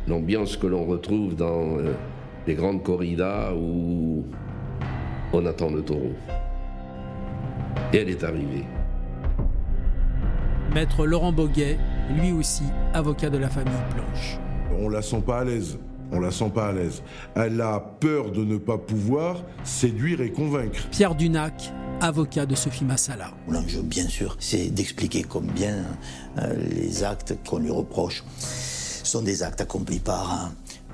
l'ambiance que l'on retrouve dans euh, les grandes corridas où on attend le taureau. Et elle est arrivée. Maître Laurent Boguet, lui aussi avocat de la famille Planche. On la sent pas à l'aise on la sent pas à l'aise. Elle a peur de ne pas pouvoir séduire et convaincre. Pierre Dunac, avocat de Sophie Massala. L'enjeu, bien sûr, c'est d'expliquer combien euh, les actes qu'on lui reproche sont des actes accomplis par,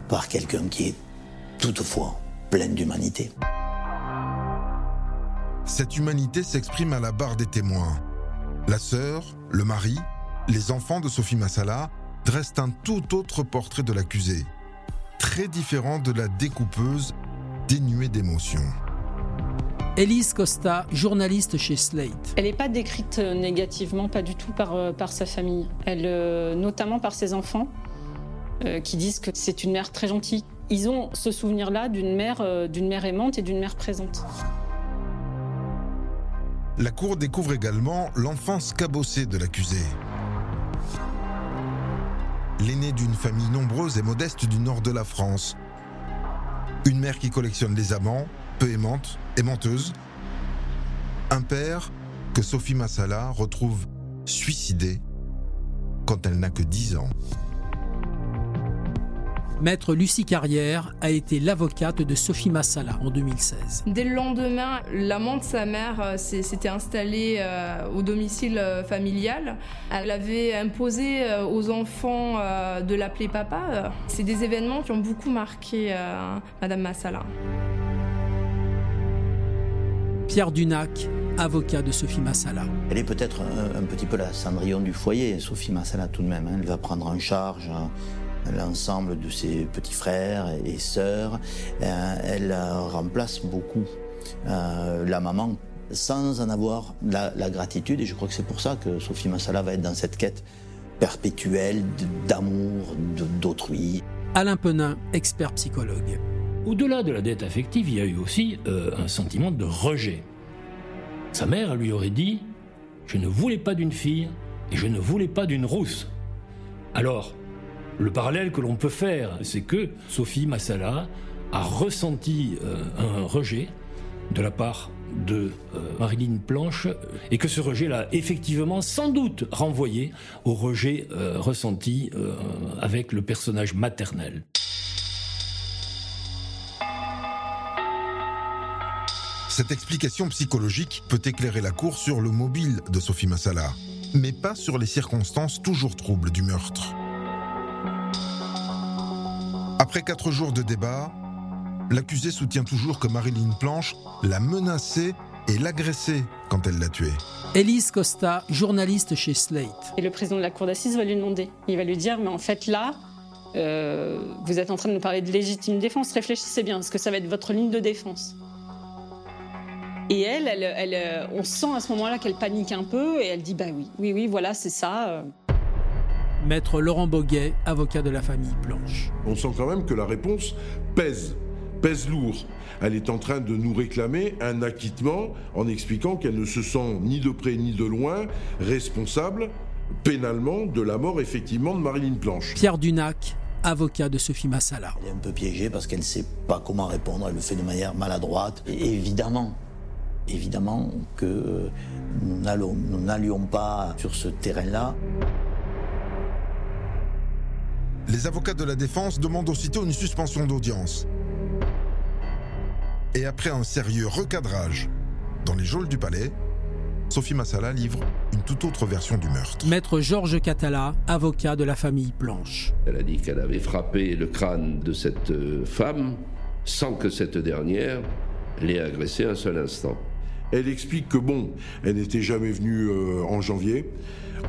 par quelqu'un qui est toutefois plein d'humanité. Cette humanité s'exprime à la barre des témoins. La sœur, le mari, les enfants de Sophie Massala dressent un tout autre portrait de l'accusé très différent de la découpeuse dénuée d'émotion. Elise Costa, journaliste chez Slate. Elle n'est pas décrite euh, négativement, pas du tout par, euh, par sa famille. Elle, euh, notamment par ses enfants, qui disent que c'est une mère très gentille. Ils ont ce souvenir-là d'une mère, d'une mère aimante et d'une mère présente. La Cour découvre également l'enfance cabossée de l'accusé l'aîné d'une famille nombreuse et modeste du nord de la France. Une mère qui collectionne les amants, peu aimante et menteuse. Un père que Sophie Massala retrouve suicidé quand elle n'a que 10 ans. Maître Lucie Carrière a été l'avocate de Sophie Massala en 2016. Dès le lendemain, l'amant de sa mère euh, s'était installé euh, au domicile euh, familial. Elle avait imposé aux enfants de l'appeler papa. C'est des événements qui ont beaucoup marqué Madame Massala. Pierre Dunac, avocat de Sophie Massala. Elle est peut-être un, petit peu la Cendrillon du foyer, Sophie Massala tout de même. Hein. Elle va prendre en charge l'ensemble de ses petits frères et sœurs. Euh, elle remplace beaucoup euh, la maman sans en avoir la, gratitude. Et je crois que c'est pour ça que Sophie Massala va être dans cette quête perpétuelle d'amour d'autrui. Alain Penin, expert psychologue. Au-delà de la dette affective, il y a eu aussi euh, un sentiment de rejet. Sa mère lui aurait dit Je ne voulais pas d'une fille et je ne voulais pas d'une rousse. Alors, le parallèle que l'on peut faire, c'est que Sophie Massala a ressenti euh, un rejet de la part de euh, Marilyn Planche et que ce rejet l'a effectivement sans doute renvoyé au rejet euh, ressenti avec le personnage maternel. Cette explication psychologique peut éclairer la cour sur le mobile de Sophie Massala, mais pas sur les circonstances toujours troubles du meurtre. Après quatre jours de débat, l'accusé soutient toujours que Marilyn Planche l'a menacé et l'agressé quand elle l'a tué. Elise Costa, journaliste chez Slate. Et le président de la cour d'assises va lui demander. Il va lui dire, mais en fait là, euh, vous êtes en train de nous parler de légitime défense, réfléchissez bien, parce que ça va être votre ligne de défense. Et elle, elle, elle euh, on sent à ce moment-là qu'elle panique un peu et elle dit, bah oui, oui, oui, voilà, c'est ça. Euh. Maître Laurent Boguet, avocat de la famille Blanche. On sent quand même que la réponse pèse, pèse lourd. Elle est en train de nous réclamer un acquittement en expliquant qu'elle ne se sent ni de près ni de loin responsable pénalement de la mort effectivement de Marilyn Planche. Pierre Dunac, avocat de Sophie Massala. Elle est un peu piégée parce qu'elle ne sait pas comment répondre, elle le fait de manière maladroite. Et évidemment, évidemment que nous n'allions pas sur ce terrain-là. Les avocats de la défense demandent aussitôt une suspension d'audience. Et après un sérieux recadrage dans les geôles du palais, Sophie Massala livre une toute autre version du meurtre. Maître Georges Catala, avocat de la famille Planche. Elle a dit qu'elle avait frappé le crâne de cette euh, femme sans que cette dernière l'ait agressée un seul instant. Elle explique que bon, elle n'était jamais venue euh, en janvier.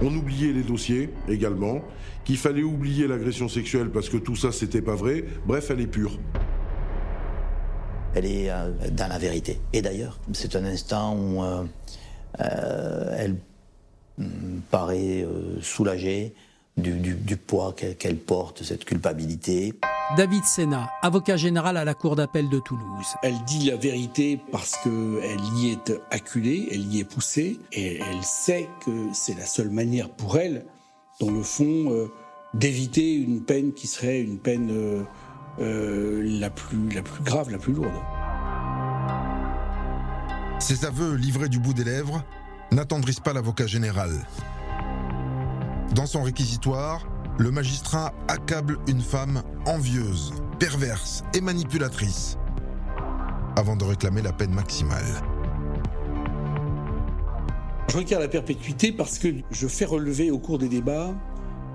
On oubliait les dossiers également, qu'il fallait oublier l'agression sexuelle parce que tout ça c'était pas vrai. Bref, elle est pure. Elle est euh, dans la vérité. Et d'ailleurs, c'est un instant où euh, elle mm, paraît soulagée du, poids qu'elle porte, cette culpabilité. David Sena, avocat général à la Cour d'appel de Toulouse. Elle dit la vérité parce qu'elle y est acculée, elle y est poussée, et elle sait que c'est la seule manière pour elle, dans le fond, euh, d'éviter une peine qui serait une peine euh, euh, la, plus, la plus grave, la plus lourde. Ces aveux livrés du bout des lèvres n'attendrissent pas l'avocat général. Dans son réquisitoire, le magistrat accable une femme envieuse, perverse et manipulatrice, avant de réclamer la peine maximale. Je requiers la perpétuité parce que je fais relever au cours des débats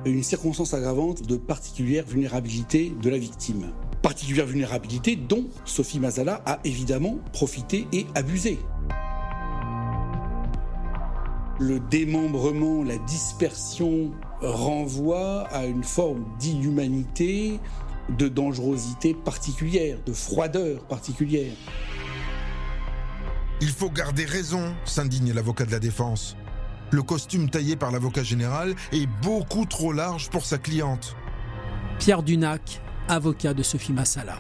une circonstance aggravante de particulière vulnérabilité de la victime. Particulière vulnérabilité dont Sophie Mazala a évidemment profité et abusé le démembrement, la dispersion renvoie à une forme d'inhumanité, de dangerosité particulière, de froideur particulière. Il faut garder raison, s'indigne l'avocat de la défense. Le costume taillé par l'avocat général est beaucoup trop large pour sa cliente. Pierre Dunac, avocat de Sophie Massala.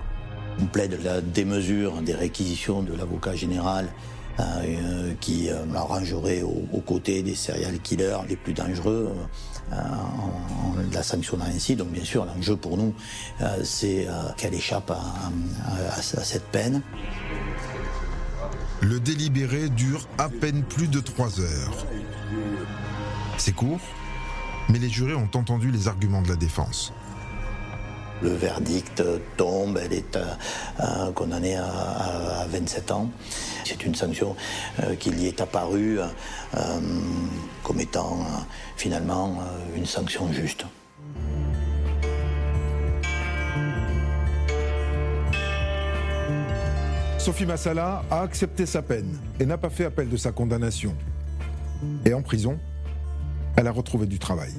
On plaide la démesure des réquisitions de l'avocat général euh, qui euh, rangerait aux, côtés des serial killers les plus dangereux euh, en, la sanctionnant ainsi. Donc bien sûr, l'enjeu pour nous, c'est qu'elle échappe à, cette peine. Le délibéré dure à peine plus de trois heures. C'est court, mais les jurés ont entendu les arguments de la défense. Le verdict tombe, elle est condamnée à, 27 ans. C'est une sanction qui lui est apparue comme étant finalement une sanction juste. Sophie Massala a accepté sa peine et n'a pas fait appel de sa condamnation. Et en prison, elle a retrouvé du travail.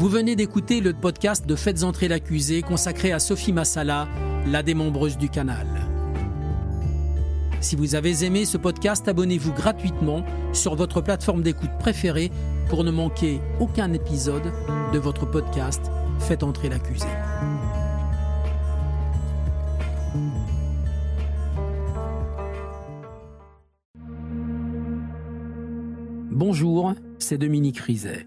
Vous venez d'écouter le podcast de Faites entrer l'accusé consacré à Sophie Massala, la démembreuse du canal. Si vous avez aimé ce podcast, abonnez-vous gratuitement sur votre plateforme d'écoute préférée pour ne manquer aucun épisode de votre podcast Faites entrer l'accusé. Bonjour, c'est Dominique Rizet.